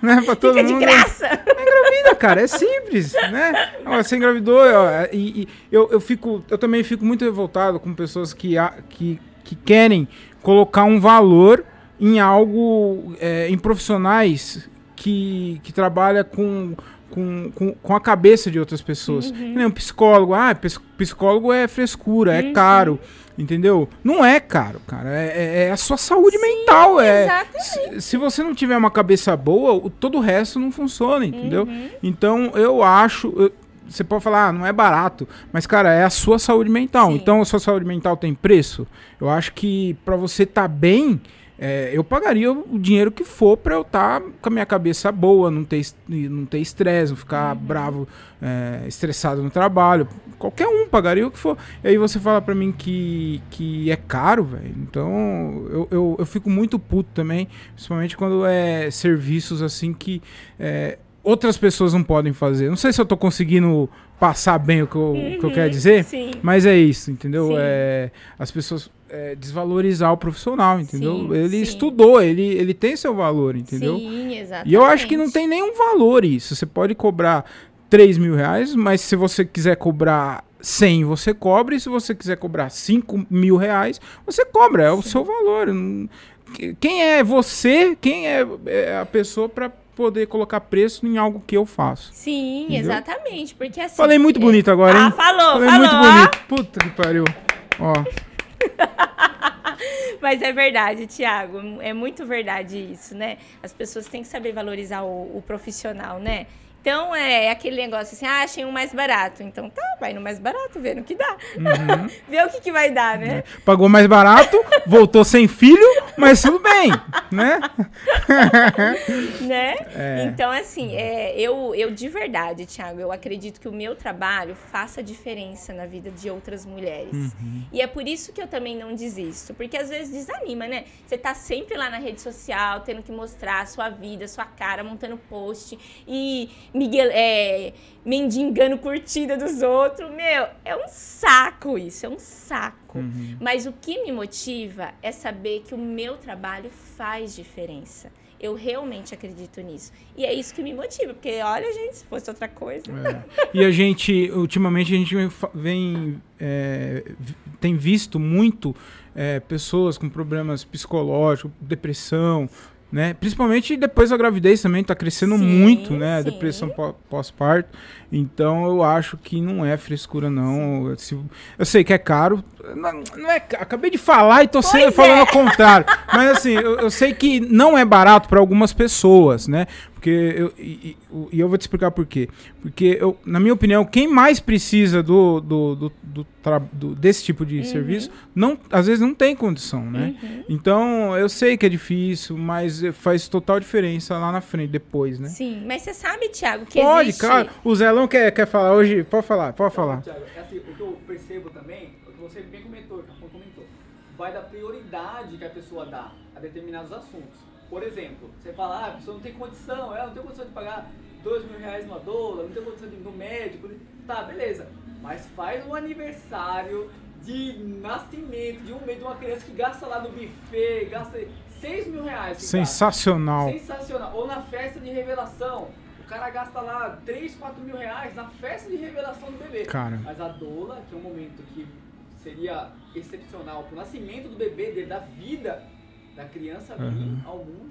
né? Pra todo
fica
mundo.
de graça.
É engravida, cara, é simples, né? Você engravidou, ó, e, e, eu, eu, fico, eu também fico muito revoltado com pessoas que, que, que querem colocar um valor em algo, é, em profissionais que, que trabalha com, com, com, com, a cabeça de outras pessoas. Uhum. Um psicólogo, ah, psicólogo é frescura, é uhum. é caro. Entendeu? Não é caro, cara. É, é, é a sua saúde Sim, mental. É, se, se, você não tiver uma cabeça boa, o, todo o resto não funciona, entendeu?
Uhum.
Então eu acho. Eu, você pode falar, ah, não é barato, mas, cara, é a sua saúde mental. Sim. Então, a sua saúde mental tem preço. Eu acho que para você estar tá bem, é, eu pagaria o dinheiro que for para eu estar tá com a minha cabeça boa, não ter não ter estresse, não ficar uhum. bravo, é, estressado no trabalho. Qualquer um pagaria o que for. E aí você fala para mim que, que é caro, velho. Então eu, eu, eu, fico muito puto também, principalmente quando é serviços assim que é, outras pessoas não podem fazer. Não sei se eu tô conseguindo passar bem o que eu, o que eu quero
Uhum,
dizer,
Sim.
mas é isso, entendeu?
Sim.
É, as pessoas é, desvalorizar o profissional, entendeu?
Sim,
ele
sim.
estudou, ele, ele tem seu valor, entendeu?
Sim, exatamente.
E eu acho que não tem nenhum valor isso. Você pode cobrar 3 mil reais, mas se você quiser cobrar 100, você cobra. E se você quiser cobrar 5 mil reais, você cobra. É o seu valor. Quem é você? Quem é, é a pessoa para poder colocar preço em algo que eu faço?
Sim,
Entendeu?
exatamente. Porque assim.
Falei muito
é-
bonito agora, hein?
Ah, falou,
Falei
falou.
muito bonito. Puta que pariu. Ó. <laughs>
Mas é verdade, Tiago. É muito verdade isso, né? As pessoas têm que saber valorizar o, o profissional, né? Então é aquele negócio assim, ah, achei um mais barato. Então tá, vai no mais barato, vê no que dá.
Uhum. <laughs>
vê o que, que vai dar, né?
Pagou mais barato, voltou sem filho, mas tudo bem, né? <laughs>
né?
É.
Então, assim, é, eu, eu de verdade, Thiago, eu acredito que o meu trabalho faça diferença na vida de outras mulheres.
Uhum.
E é por isso que eu também não desisto. Porque às vezes desanima, né? Você tá sempre lá na rede social, tendo que mostrar a sua vida, a sua cara, montando post e Miguel, é, mendigando curtida dos outros. Meu, é um saco isso, é um saco.
Uhum.
Mas o que me motiva é saber que o meu trabalho faz diferença. Eu realmente acredito nisso. E é isso que me motiva, porque olha, gente, se fosse outra coisa.
É. E a gente, ultimamente, a gente vem, é, tem visto muito é, pessoas com problemas psicológicos, depressão, né? Principalmente depois da gravidez também, tá crescendo
Sim,
muito, né? A
sim.
depressão pó- pós-parto. Então eu acho que não é frescura, não. Se- eu sei que é caro. Não, não é ca- Acabei de falar e tô sendo,
é.
falando ao contrário. Mas assim, eu, eu sei que não é barato para algumas pessoas, né? Porque eu, e, e- e eu vou te explicar por quê. Porque, eu, na minha opinião, quem mais precisa do, do, do, do do- desse tipo de serviço, não, às vezes não tem condição, né?
Uhum.
Então, eu sei que é difícil, mas faz total diferença lá na frente, depois, né?
Sim, mas você sabe, Thiago, que
Pode,
existe...
cara. O Zelão quer, quer falar hoje? Pode falar, pode falar.
Thiago, é assim, o que eu percebo também, o que você bem comentou, o que comentou, vai da prioridade que a pessoa dá a determinados assuntos. Por exemplo, você fala, ah, a pessoa não tem condição, ela não tem condição de pagar dois mil reais numa doula, não tem condição de ir no médico. Tá, beleza. Mas faz um aniversário de nascimento de um mês de uma criança que gasta lá no buffet, gasta 6 mil reais. que gasta.
Sensacional.
Sensacional. Ou na festa de revelação. O cara gasta lá 3, 4 mil reais na festa de revelação do bebê.
Cara.
Mas a doula, que é um momento que seria excepcional pro nascimento do bebê, dele, da vida da criança vir
Uhum.
ao mundo,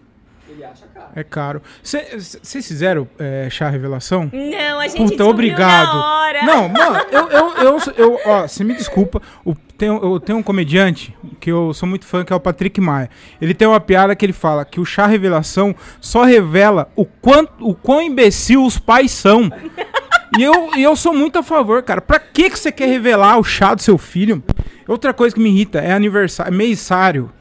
ele acha caro.
É caro. Vocês fizeram é, chá revelação?
Não, a gente
Puta, obrigado.
na hora.
Não, mano, eu, eu, eu, eu ó, você me desculpa, o, tem, eu tenho um comediante que eu sou muito fã, que é o Patrick Maia. Ele tem uma piada que ele fala que o chá revelação só revela o, quanto, o quão imbecil os pais são. E eu, e eu sou muito a favor, cara. Pra que, que você quer revelar o chá do seu filho? Outra coisa que me irrita é aniversário, é mêsário.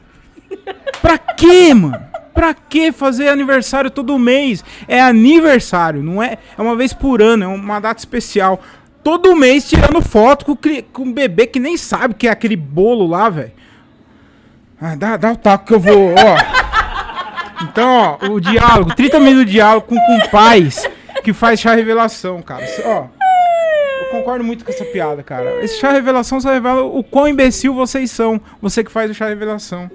Pra quê, mano? Pra que fazer aniversário todo mês? É aniversário, não é? É uma vez por ano, é uma data especial. Todo mês tirando foto com, com um bebê que nem sabe que é aquele bolo lá, velho. Ah, dá, dá o taco que eu vou, ó. Então, ó, o diálogo, 30 minutos de diálogo com, com pais que faz chá revelação, cara. Ó, eu concordo muito com essa piada, cara. Esse chá revelação só revela o quão imbecil vocês são. Você que faz o chá revelação.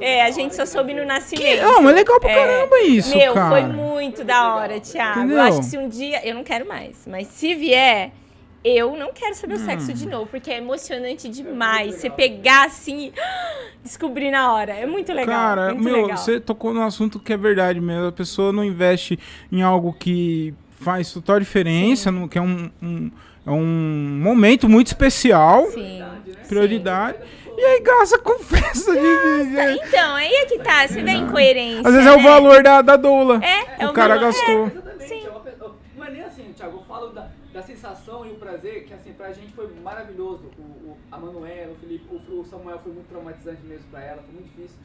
É, a gente só soube no nascimento.
Não, mas é legal pra
É.
caramba isso,
Meu,
cara.
foi muito da hora, Thiago.
Entendeu?
Eu acho que se um dia. Eu não quero mais, mas se vier. Eu não quero saber o
Hum.
sexo de novo, porque é emocionante demais. Você pegar assim e <gasps> descobrir na hora. É muito legal.
Cara,
muito
meu,
legal.
você tocou num assunto que é verdade mesmo. A pessoa não investe em algo que faz total diferença, no, que é um, um- é um momento muito especial,
Sim.
prioridade. E aí gasta com festa de. de-
Então, aí é que tá. Você vê incoerência.
Às vezes é o
né?
valor da, da doula.
É, é
o
o
cara
valor.
gastou.
Exatamente.
Sim.
é Não é nem assim, Thiago. Eu falo da, da sensação e o prazer, que assim, pra gente foi maravilhoso. O, o- a Manuela, o Felipe, o, o Samuel foi muito traumatizante mesmo pra ela, foi muito difícil.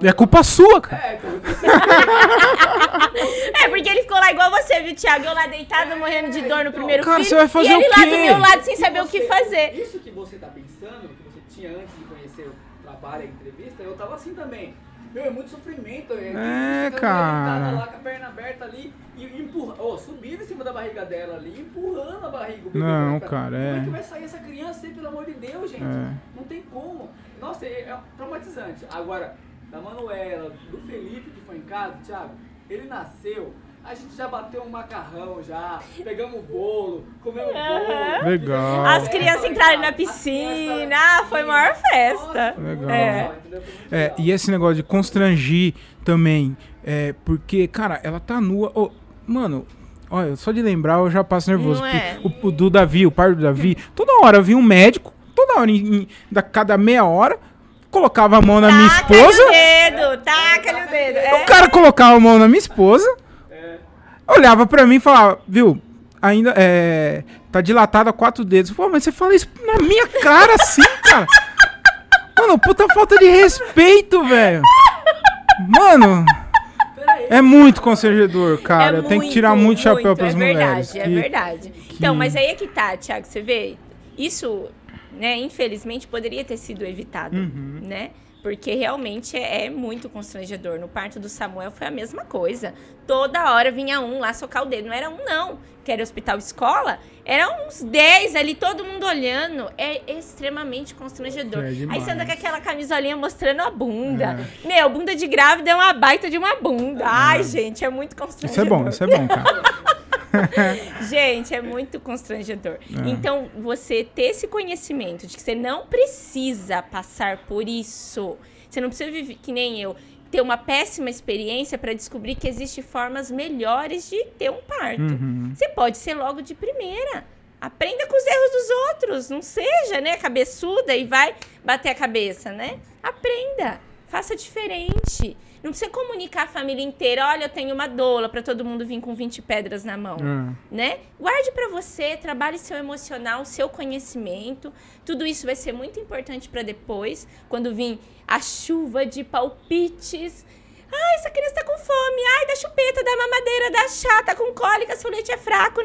E é culpa sua, cara.
É, então, <laughs>
É, porque ele ficou lá igual você, viu, Thiago? Eu lá deitada, morrendo de dor no primeiro
Cara,
filho.
você vai fazer
e ele
o
lá
quê?
do meu lado sem saber o
você-
que fazer.
Isso que você tá pensando, que você tinha antes de conhecer o trabalho e a entrevista, eu tava assim também. Meu, é muito sofrimento. É,
É,
Você
cara.
deitada lá com a perna aberta ali e empurra, ó, subindo em cima da barriga dela ali, empurrando a barriga. o
Não, cara,
Como é
é.
que vai sair essa criança aí, pelo amor de Deus, gente?
É.
Não tem como. Nossa, é, é traumatizante. Agora, da Manuela, do Felipe que foi em casa, Thiago, ele nasceu. A gente já bateu um macarrão já, pegamos o bolo, comemos o bolo.
Legal.
As crianças entraram na piscina, ah, foi a maior festa.
Legal.
É.
É, e esse negócio de constrangir também, é, porque, cara, ela tá nua. Ô, mano, olha, só de lembrar eu já passo nervoso.
Não é?
O, o do Davi, o par do Davi, toda hora vinha um médico, toda hora, em, em- da, cada meia hora, colocava a mão na minha esposa.
o dedo, taca-lhe o dedo. É.
O cara colocava a mão na minha esposa,
É.
olhava pra mim e falava, viu, ainda é. Tá dilatada a quatro dedos. Pô, mas você fala isso na minha cara assim, <laughs> cara. Mano, puta falta de respeito, velho. Mano, é muito constrangedor, cara.
É
tenho que tirar muito chapéu
muito,
pras
é
mulheres.
Verdade, é
que-
verdade. Então, mas aí é que tá, Thiago, você vê, isso, né, infelizmente poderia ter sido evitado,
Uhum.
né? Porque realmente é, é muito constrangedor. No parto do Samuel foi a mesma coisa. Toda hora vinha um lá socar o dedo. Não era um, não. Que era hospital escola. Eram uns 10 ali, todo mundo olhando. É extremamente constrangedor.
É
Aí você anda com aquela camisolinha mostrando a bunda. Meu, bunda de grávida é uma baita de uma bunda. Ai, gente, é muito constrangedor.
Isso é bom, isso é bom, cara. <laughs> <laughs>
Gente, é muito constrangedor.
É.
Então, você ter esse conhecimento de que você não precisa passar por isso. Você não precisa viver que nem eu. Ter uma péssima experiência para descobrir que existem formas melhores de ter um parto.
Uhum.
Você pode ser logo de primeira. Aprenda com os erros dos outros. Não seja, né, cabeçuda e vai bater a cabeça, né? Aprenda. Faça diferente. Não precisa comunicar a família inteira. Olha, eu tenho uma doula para todo mundo vir com 20 pedras na mão
É.
né? Guarde pra você, trabalhe seu emocional, seu conhecimento. Tudo isso vai ser muito importante pra depois, quando vir a chuva de palpites. Ai, essa criança tá com fome. Ai, dá chupeta, dá mamadeira, dá chá, tá com cólica, seu leite é fraco.
É.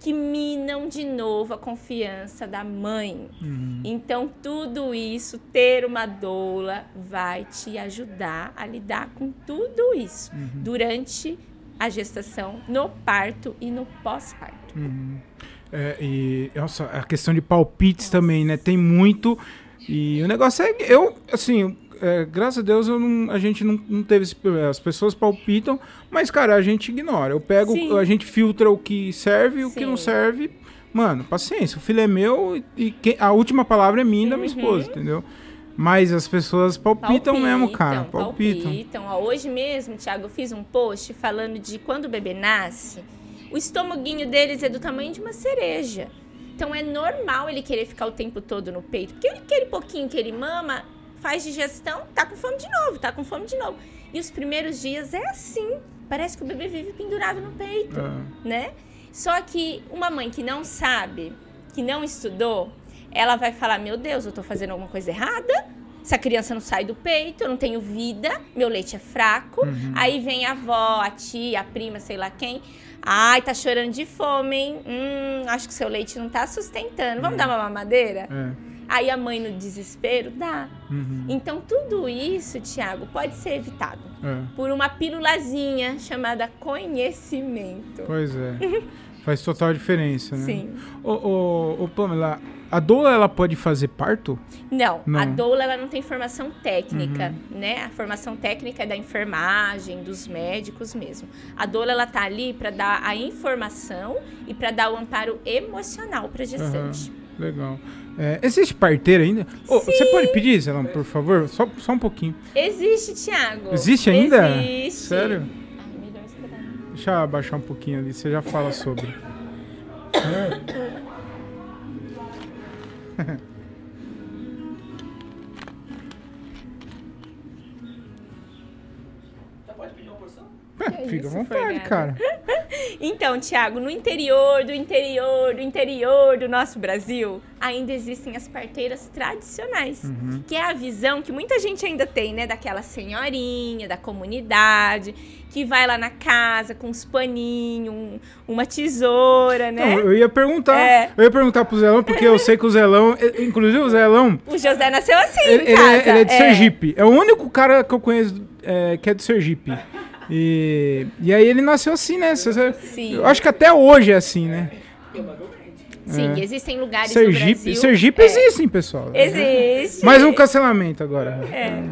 Que minam de novo a confiança da mãe.
Uhum.
Então, tudo isso, ter uma doula, vai te ajudar a lidar com tudo isso
Uhum.
durante a gestação, no parto e no pós-parto.
Uhum. É, e, nossa, a questão de palpites também, né? Tem muito. E o negócio é. Eu, assim, é, graças a Deus eu não- a gente não, não teve esse problema. As pessoas palpitam, mas, cara, a gente ignora. Eu pego,
Sim.
a gente filtra o que serve e o que não serve. Mano, paciência. O filho é meu e, quem- a última palavra é minha e da minha
Uhum.
esposa, entendeu? Mas as pessoas palpitam, mesmo, cara. Palpitam.
palpitam. Ó, hoje mesmo, Thiago, eu fiz um post falando de quando o bebê nasce, o estômaguinho deles é do tamanho de uma cereja. Então é normal ele querer ficar o tempo todo no peito. Porque aquele pouquinho que ele mama, faz digestão, tá com fome de novo, tá com fome de novo. E os primeiros dias é assim. Parece que o bebê vive pendurado no peito
É.
né? Só que uma mãe que não sabe, que não estudou, ela vai falar: Meu Deus, eu tô fazendo alguma coisa errada. Essa criança não sai do peito, eu não tenho vida, meu leite é fraco.
Uhum.
Aí vem a avó, a tia, a prima, sei lá quem. Ai, tá chorando de fome, hein? Hum, acho que seu leite não tá sustentando. Vamos dar uma mamadeira?
É.
Aí a mãe, no desespero, dá.
Uhum.
Então, tudo isso, Tiago, pode ser evitado
É.
por uma pílulazinha chamada conhecimento.
Pois é. <laughs> Faz total diferença, né?
Sim.
Ô, ô, ô, Pamela, a doula ela pode fazer parto?
Não,
Não.
a doula ela não tem formação técnica, né? A formação técnica é da enfermagem, dos médicos mesmo. A doula ela tá ali para dar a informação e para dar o amparo emocional para gestante.
Legal. É, existe parteira ainda? Ô, você pode pedir, Zelão, por favor? Só, só um pouquinho.
Existe, Tiago.
Existe ainda?
Existe.
Sério?
Ai, melhor esperar.
Deixa eu abaixar um pouquinho ali, você já fala sobre.
Já <coughs> <coughs> <laughs>
É <laughs>
Fica à vontade, cara. <laughs>
Então, Tiago, no interior do interior do interior do nosso Brasil, ainda existem as parteiras tradicionais,
Uhum.
que é a visão que muita gente ainda tem, né, daquela senhorinha da comunidade, que vai lá na casa com uns paninhos, um- uma tesoura,
Não,
né?
eu ia perguntar.
É.
Eu ia perguntar pro Zelão, porque eu sei que o Zelão. Inclusive, o Zelão.
O José nasceu assim,
Ele, ele é, ele é de Sergipe. É o único cara que eu conheço é, que é de Sergipe. E, e aí ele nasceu assim, né?
Sim.
Eu acho que até hoje é assim, né?
Sim,
É.
existem lugares
Sergipe,
Brasil...
Sergipe
é,
existem, pessoal.
Existe.
Mais um cancelamento agora.
É.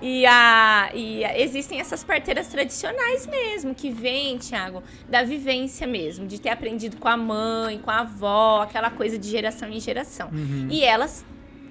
E, a, e a- existem essas parteiras tradicionais mesmo, que vêm, Thiago, da vivência mesmo, de ter aprendido com a mãe, com a avó, aquela coisa de geração em geração.
Uhum.
E elas,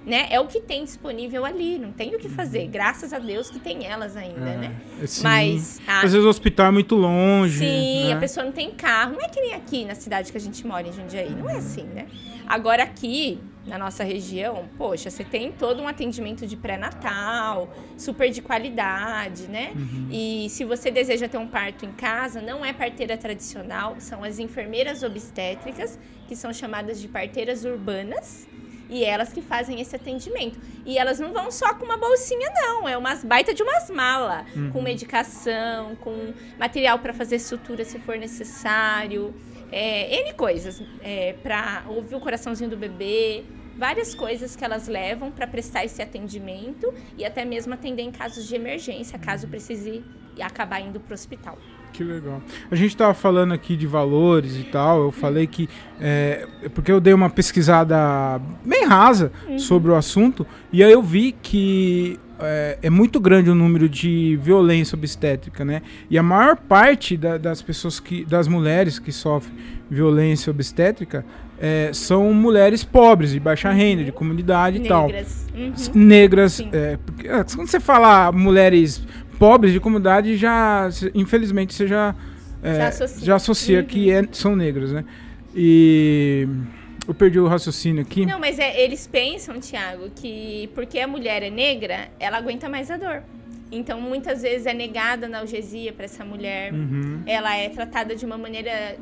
né, é o que tem disponível ali, não tem o que fazer. Graças a Deus que tem elas ainda, né?
É, sim.
Mas, a-
Às vezes o hospital é muito longe.
Sim,
né?
a pessoa não tem carro. Não é que nem aqui na cidade que a gente mora, em Jundiaí. Não é assim, né? Agora aqui, na nossa região, poxa, você tem todo um atendimento de pré-natal, super de qualidade, né?
Uhum.
E se você deseja ter um parto em casa, não é parteira tradicional, são as enfermeiras obstétricas, que são chamadas de parteiras urbanas. E elas que fazem esse atendimento. E elas não vão só com uma bolsinha, não. É umas baita de umas malas. Com medicação, com material para fazer sutura se for necessário. É, N coisas. É, para ouvir o coraçãozinho do bebê. Várias coisas que elas levam para prestar esse atendimento. E até mesmo atender em casos de emergência, caso precise acabar indo para o hospital.
Que legal. A gente tava falando aqui de valores e tal. Eu falei que. É, porque eu dei uma pesquisada bem rasa
Uhum.
sobre o assunto. E aí eu vi que é, é muito grande o número de violência obstétrica, né? E a maior parte da- das pessoas que. das mulheres que sofrem violência obstétrica é, são mulheres pobres, de baixa renda, de comunidade e tal.
Negras. Uhum.
Negras.
Sim.
é, porque, ah, quando você fala mulheres pobres de comunidade, já infelizmente você já, é,
Já associa.
já associa
Uhum.
que é- são negras, né? E eu perdi o raciocínio aqui.
Não, mas é, eles pensam, Tiago, que porque a mulher é negra, ela aguenta mais a dor. Então, muitas vezes é negada analgesia para essa mulher.
Uhum.
Ela é tratada de uma maneira.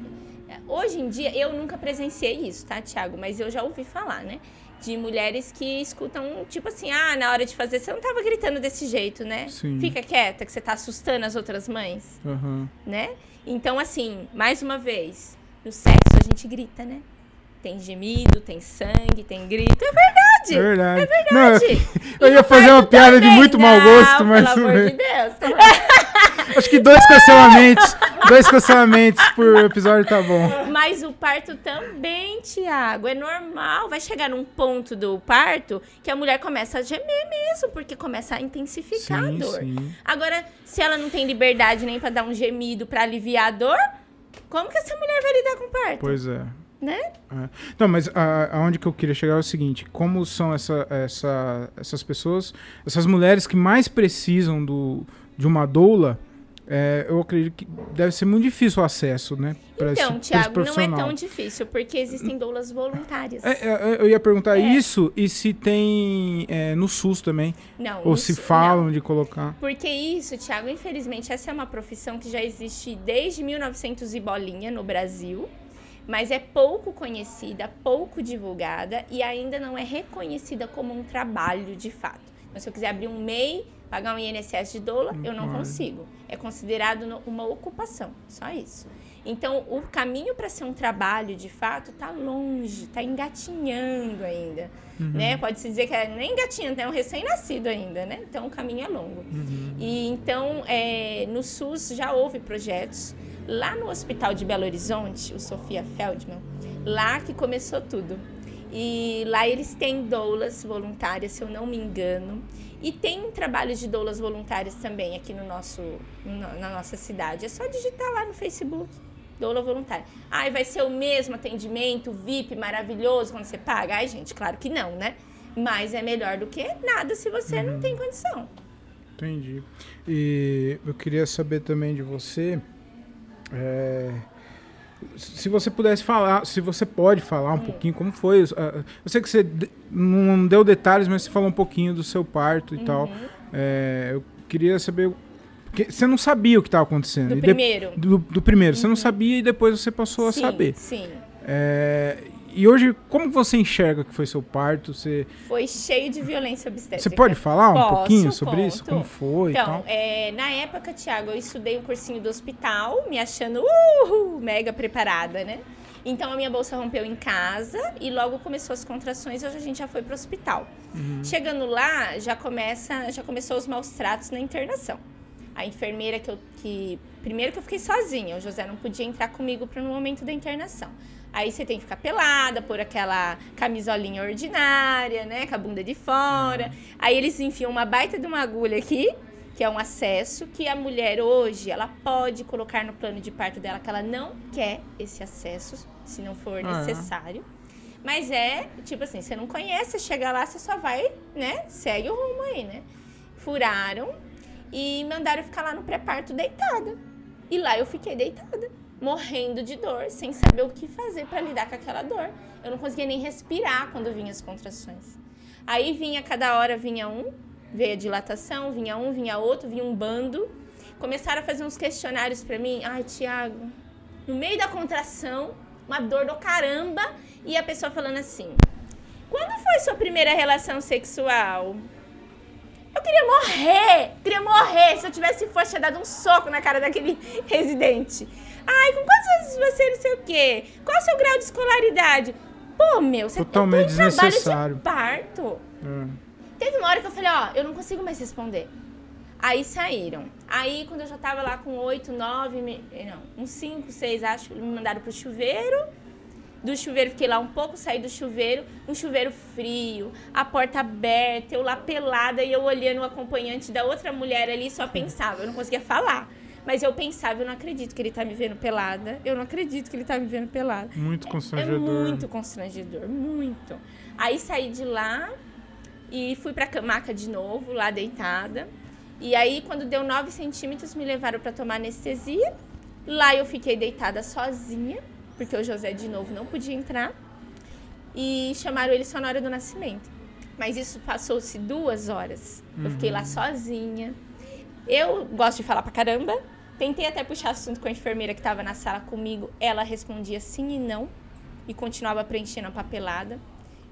Hoje em dia, eu nunca presenciei isso, tá, Tiago? Mas eu já ouvi falar, né? De mulheres que escutam, tipo assim, ah, na hora de fazer, você não tava gritando desse jeito, né?
Sim.
Fica quieta, que você tá assustando as outras mães,
Aham.
né? Então, assim, mais uma vez, no sexo a gente grita, né? Tem gemido, tem sangue, tem grito. É verdade!
É verdade.
É verdade.
Não, <laughs> eu
E
ia fazer uma piada de
também.
muito mau
Não,
gosto, mas
Pelo amor de Deus. <laughs>
acho que dois cancelamentos. dois cancelamentos por episódio tá bom.
Mas o parto também, Tiago, é normal. Vai chegar num ponto do parto que a mulher começa a gemer mesmo, porque começa a intensificar a
Sim,
dor.
sim.
Agora, se ela não tem liberdade nem pra dar um gemido pra aliviar a dor, como que essa mulher vai lidar com o parto?
Pois é.
Né?
É. Não, mas a- aonde que eu queria chegar é o seguinte: como são essa, essa, essas pessoas, essas mulheres que mais precisam do, de uma doula, é, eu acredito que deve ser muito difícil o acesso, né? pra esse-
Então,
esse
Tiago, não é tão difícil, porque existem doulas voluntárias.
É, é, eu ia perguntar
É.
isso e se tem é, no SUS também,
Não,
ou se falam de colocar.
Porque isso, Thiago, infelizmente, essa é uma profissão que já existe desde 1900 e bolinha no Brasil, mas é pouco conhecida, pouco divulgada e ainda não é reconhecida como um trabalho de fato. Então, se eu quiser abrir um MEI, pagar um INSS de doula, eu não
pode.
consigo. É considerado uma ocupação, só isso. Então, o caminho para ser um trabalho de fato tá longe, tá engatinhando ainda,
Uhum.
né? Pode-se dizer que é nem engatinhando, é um recém-nascido ainda, né? Então, o caminho é longo.
Uhum.
E então, é, no SUS já houve projetos. Lá no Hospital de Belo Horizonte, o Sofia Feldman, lá que começou tudo. E lá eles têm doulas voluntárias, se eu não me engano. E tem trabalhos de doulas voluntárias também aqui no nosso, no- na nossa cidade. É só digitar lá no Facebook, doula voluntária. Ai, vai ser o mesmo atendimento, VIP, maravilhoso, quando você paga? Ai, gente, claro que não, né? Mas é melhor do que nada se você não tem condição.
Entendi. E eu queria saber também de você. É, se você pudesse falar, se você pode falar um pouquinho como foi. ah, Eu sei que você não deu detalhes, mas você falou um pouquinho do seu parto e tal. É, eu queria saber Porque você não sabia o que estava acontecendo.
Do
de-
primeiro. Uhum.
do, do primeiro. Você não sabia e depois você passou a
sim,
saber.
Sim.
É, e hoje, como você enxerga que foi seu parto? Você,
Foi cheio de violência obstétrica.
você pode falar um
Posso,
pouquinho sobre isso?
conto.
Como foi
Então,
tal?
é, na época, Tiago, eu estudei um cursinho do hospital, me achando uhul, mega preparada, né? Então a minha bolsa rompeu em casa e logo começou as contrações e hoje a gente já foi pro hospital.
Uhum.
Chegando lá, já começa, já começou os maus tratos na internação. A enfermeira que eu que primeiro que eu fiquei sozinha, o José não podia entrar comigo para no momento da internação. Aí você tem que ficar pelada, pôr aquela camisolinha ordinária, né, com a bunda de fora. Aí eles enfiam uma baita de uma agulha aqui, que é um acesso que a mulher hoje, ela pode colocar no plano de parto dela que ela não quer esse acesso, se não for
é?
necessário. Mas é, tipo assim, você não conhece, você chega lá, você só vai, né, segue o rumo aí, né? Furaram e mandaram ficar lá no pré-parto deitada. E lá eu fiquei deitada, morrendo de dor, sem saber o que fazer para lidar com aquela dor. Eu não conseguia nem respirar quando vinha as contrações. Aí vinha cada hora vinha um, veio a dilatação, vinha um, vinha outro, vinha um bando. Começaram a fazer uns questionários para mim. Ai, Tiago, no meio da contração, uma dor do caramba, e a pessoa falando assim: "Quando foi sua primeira relação sexual?" Eu queria morrer, queria morrer. Se eu tivesse força, tinha dado um soco na cara daquele <laughs> residente. Ai, com quantos anos você não sei o quê? Qual é o seu grau de escolaridade? Pô, meu, você
Totalmente
eu tô em trabalho de parto.
É.
Teve uma hora que eu falei, ó, eu não consigo mais responder. Aí saíram. Aí, quando eu já tava lá com oito, nove, me- não, uns cinco, seis, acho, me mandaram pro chuveiro. Do chuveiro, fiquei lá um pouco, saí do chuveiro, um chuveiro frio, a porta aberta, eu lá pelada e eu olhando o acompanhante da outra mulher ali, só pensava, eu não conseguia falar. Mas eu pensava, eu não acredito que ele tá me vendo pelada, eu não acredito que ele tá me vendo pelada.
Muito
É
constrangedor.
muito constrangedor, muito. Aí saí de lá e fui pra maca de novo, lá deitada. E aí, quando deu 9 centímetros, me levaram pra tomar anestesia. Lá eu fiquei deitada sozinha, porque o José de novo não podia entrar. E chamaram ele só na hora do nascimento. Mas isso passou-se duas horas. Eu fiquei lá sozinha. Eu gosto de falar pra caramba. Tentei até puxar assunto com a enfermeira que estava na sala comigo. Ela respondia sim e não. E continuava preenchendo a papelada.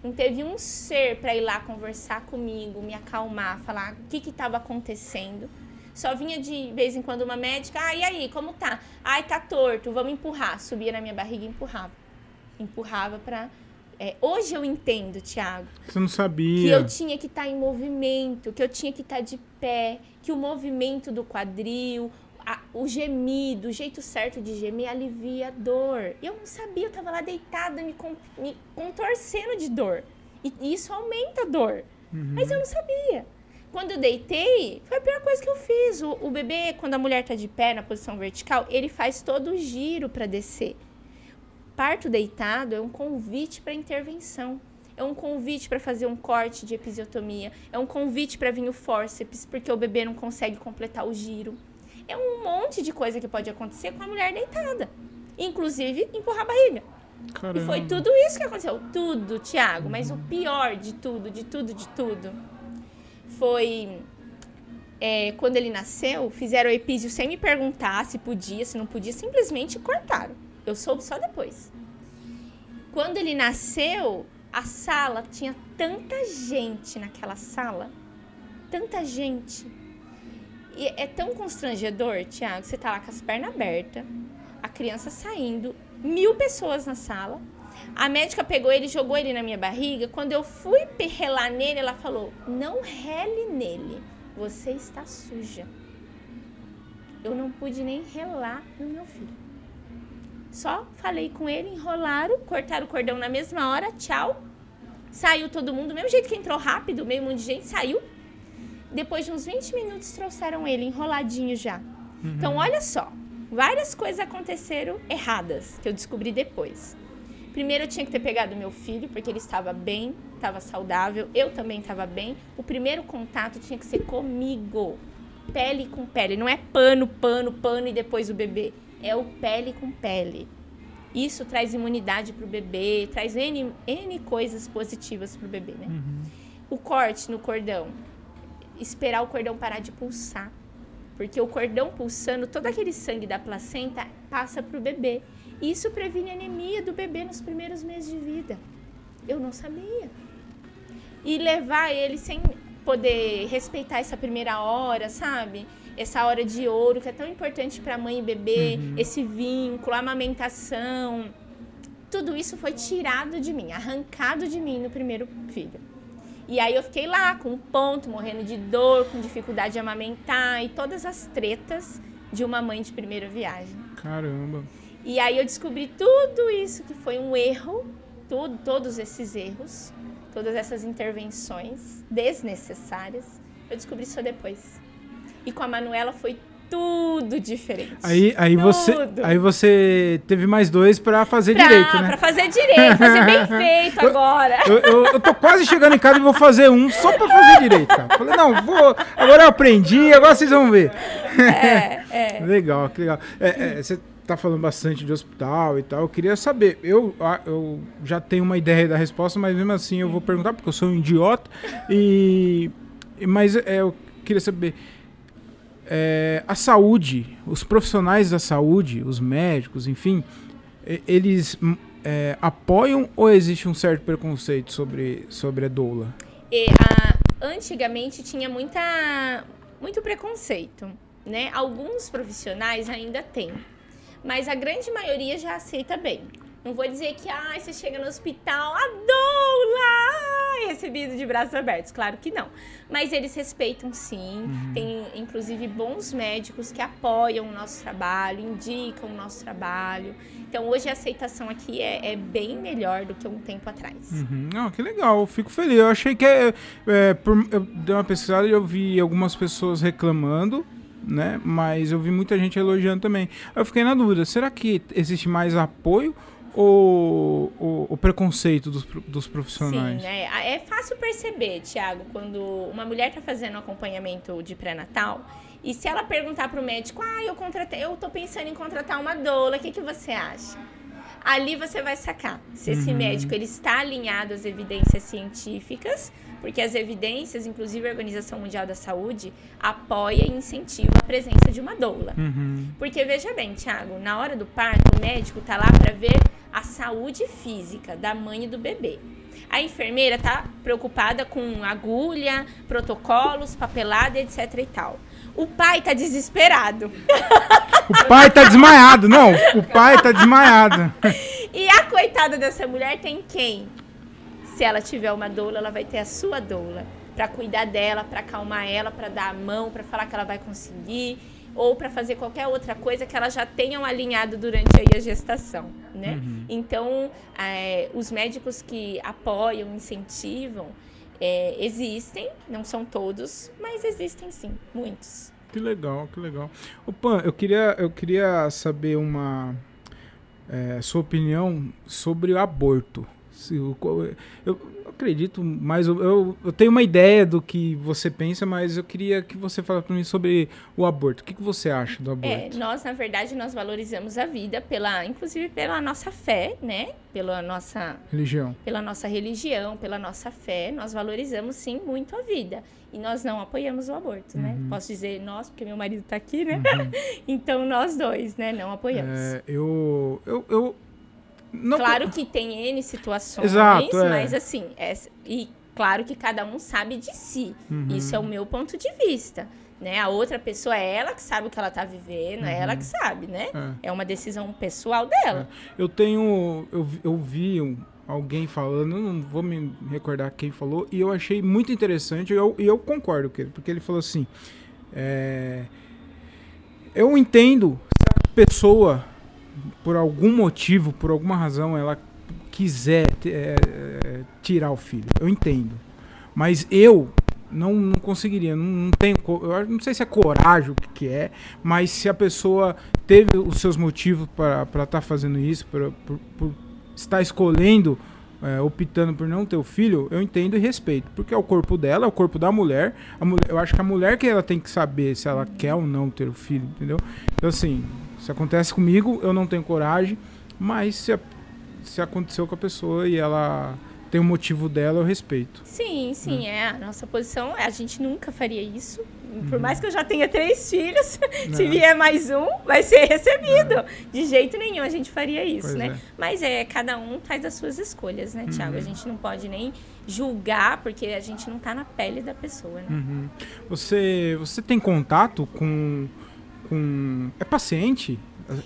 Não teve um ser para ir lá conversar comigo, me acalmar, falar o que estava acontecendo. Só vinha de vez em quando uma médica, ah, e aí, como tá? Ai, tá torto, vamos empurrar. Subia na minha barriga e empurrava. Empurrava pra. É, hoje eu entendo, Tiago,
Você não
que
sabia.
eu tinha que estar em movimento, que eu tinha que estar de pé, que o movimento do quadril, a- o gemido, o jeito certo de gemer alivia a dor. Eu não sabia, eu tava lá deitada, me, con- me contorcendo de dor. E isso aumenta a dor. Mas eu não sabia. Quando eu deitei, foi a pior coisa que eu fiz. O, o bebê, quando a mulher tá de pé na posição vertical, ele faz todo o giro para descer. Parto deitado é um convite para intervenção. É um convite para fazer um corte de episiotomia. É um convite para vir o fórceps, porque o bebê não consegue completar o giro. É um monte de coisa que pode acontecer com a mulher deitada. Inclusive, empurrar a barriga.
Caramba.
E foi tudo isso que aconteceu. Tudo, Thiago. Mas o pior de tudo, de tudo, de tudo, foi é, quando ele nasceu, fizeram o epísio sem me perguntar se podia, se não podia, simplesmente cortaram. Eu soube só depois. Quando ele nasceu, a sala tinha tanta gente naquela sala, tanta gente. E é tão constrangedor, Thiago, você tá lá com as pernas abertas, a criança saindo, mil pessoas na sala. A médica pegou ele, jogou ele na minha barriga. Quando eu fui relar nele, ela falou: Não rele nele, você está suja. Eu não pude nem relar no meu filho. Só falei com ele, enrolaram, cortaram o cordão na mesma hora, tchau. Saiu todo mundo, do mesmo jeito que entrou rápido, meio mundo de gente, saiu. Depois de uns 20 minutos, trouxeram ele enroladinho já. Então, olha só, várias coisas aconteceram erradas, que eu descobri depois. Primeiro, eu tinha que ter pegado meu filho, porque ele estava bem, estava saudável, eu também estava bem. O primeiro contato tinha que ser comigo, pele com pele. Não é pano, pano, pano e depois o bebê. É o pele com pele. Isso traz imunidade para o bebê, traz N, N coisas positivas para o bebê, né? O corte no cordão. Esperar o cordão parar de pulsar. Porque o cordão pulsando, todo aquele sangue da placenta passa para o bebê. Isso previne anemia do bebê nos primeiros meses de vida. Eu não sabia. E levar ele sem poder respeitar essa primeira hora, sabe? Essa hora de ouro que é tão importante para mãe e bebê, uhum. esse vínculo, a amamentação. Tudo isso foi tirado de mim, arrancado de mim no primeiro filho. E aí eu fiquei lá com um ponto, morrendo de dor, com dificuldade de amamentar e todas as tretas de uma mãe de primeira viagem.
Caramba.
E aí eu descobri tudo isso que foi um erro, tudo, todos esses erros, todas essas intervenções desnecessárias, eu descobri só depois. E com a Manuela foi tudo diferente.
Aí, aí,
tudo.
Você, aí você teve mais dois para fazer pra, direito, né?
Pra fazer direito, fazer bem <laughs> feito agora.
Eu, eu, eu, tô quase chegando em casa e vou fazer um só pra fazer direito, cara. Falei, não, vou. Agora eu aprendi, agora vocês vão ver. É, é. <laughs> legal, que legal. É, é, você tá falando bastante de hospital e tal. Eu queria saber. Eu, eu já tenho uma ideia da resposta, mas mesmo assim eu vou perguntar, porque eu sou um idiota. E. Mas é, eu queria saber é, a saúde, os profissionais da saúde, os médicos, enfim, eles é, apoiam ou existe um certo preconceito sobre, sobre a doula?
E, a, antigamente tinha muita, muito preconceito, né? Alguns profissionais ainda têm, mas a grande maioria já aceita bem. Não vou dizer que, ah, você chega no hospital, a doula, recebido de braços abertos. Claro que não. Mas eles respeitam sim. Uhum. Tem, inclusive, bons médicos que apoiam o nosso trabalho, indicam o nosso trabalho. Então, hoje a aceitação aqui é, é bem melhor do que um tempo atrás.
Uhum. Não, que legal. Eu fico feliz. Eu achei que, é, é, por, eu dei uma pesquisada e eu vi algumas pessoas reclamando né? Mas eu vi muita gente elogiando também. Eu fiquei na dúvida, será que existe mais apoio o, o, o preconceito dos, dos profissionais?
Sim, né? É fácil perceber, Tiago, quando uma mulher está fazendo acompanhamento de pré-natal e se ela perguntar para o médico, ah, eu contratei, eu tô pensando em contratar uma doula, o que, que você acha? Ali você vai sacar se esse uhum. médico ele está alinhado às evidências científicas porque as evidências, inclusive a Organização Mundial da Saúde, apoia e incentiva a presença de uma doula.
Uhum.
Porque veja bem, Thiago, na hora do parto, o médico tá lá para ver a saúde física da mãe e do bebê. A enfermeira tá preocupada com agulha, protocolos, papelada, etc e tal. O pai tá desesperado. <laughs>
O pai tá desmaiado, não. O pai tá desmaiado. <laughs>
E a coitada dessa mulher tem quem? Se ela tiver uma doula, ela vai ter a sua doula para cuidar dela, para acalmar ela, para dar a mão, para falar que ela vai conseguir ou para fazer qualquer outra coisa que elas já tenham alinhado durante aí a gestação, né? Uhum. Então, é, os médicos que apoiam, incentivam, é, existem, não são todos, mas existem sim, muitos.
Que legal, que legal. O Pan, eu queria, eu queria saber uma é, sua opinião sobre o aborto. Se, eu, eu acredito, mas eu, eu, eu, tenho uma ideia do que você pensa, mas eu queria que você falasse para mim sobre o aborto. O que, que você acha do aborto?
É, nós, na verdade, nós valorizamos a vida, pela, inclusive pela nossa fé, né? Pela nossa
religião.
Pela nossa religião, pela nossa fé, nós valorizamos sim muito a vida. E nós não apoiamos o aborto, né? uhum. né? Posso dizer nós, porque meu marido está aqui, né? Uhum. <laughs> então nós dois, né? Não apoiamos.
É, eu, eu, eu
não... Claro que tem N situações,
Exato, é.
mas assim, é, e claro que cada um sabe de si. Uhum. Isso é o meu ponto de vista. Né? A outra pessoa é ela que sabe o que ela está vivendo, uhum. é ela que sabe, né? É, é uma decisão pessoal dela.
É. Eu tenho. Eu, eu vi um, alguém falando, não vou me recordar quem falou, e eu achei muito interessante, e eu, eu concordo com ele, porque ele falou assim. É, eu entendo se a pessoa por algum motivo, por alguma razão, ela quiser é, é, tirar o filho. Eu entendo. Mas eu não, não conseguiria. Não, não tenho. Eu não sei se é coragem o que, que é, mas se a pessoa teve os seus motivos para estar tá fazendo isso, pra, por, por estar escolhendo. É, optando por não ter o filho, eu entendo e respeito. Porque é o corpo dela, é o corpo da mulher. Mulher. Eu acho que a mulher que ela tem que saber se ela quer ou não ter o filho, entendeu? Então, assim, se acontece comigo, eu não tenho coragem, mas se, se aconteceu com a pessoa e ela tem o motivo dela, eu respeito.
Sim, sim,
Hum.
é. A nossa posição, a gente nunca faria isso. Por mais que eu já tenha três filhos, <laughs> se
Não.
vier mais um, vai ser <laughs> recebido. De jeito nenhum a gente faria isso,
Pois
né?
é.
Mas é, cada um faz as suas escolhas, né, Tiago? A gente não pode nem julgar, porque a gente não tá na pele da pessoa, né?
Uhum. Você, você tem contato com, com. É paciente?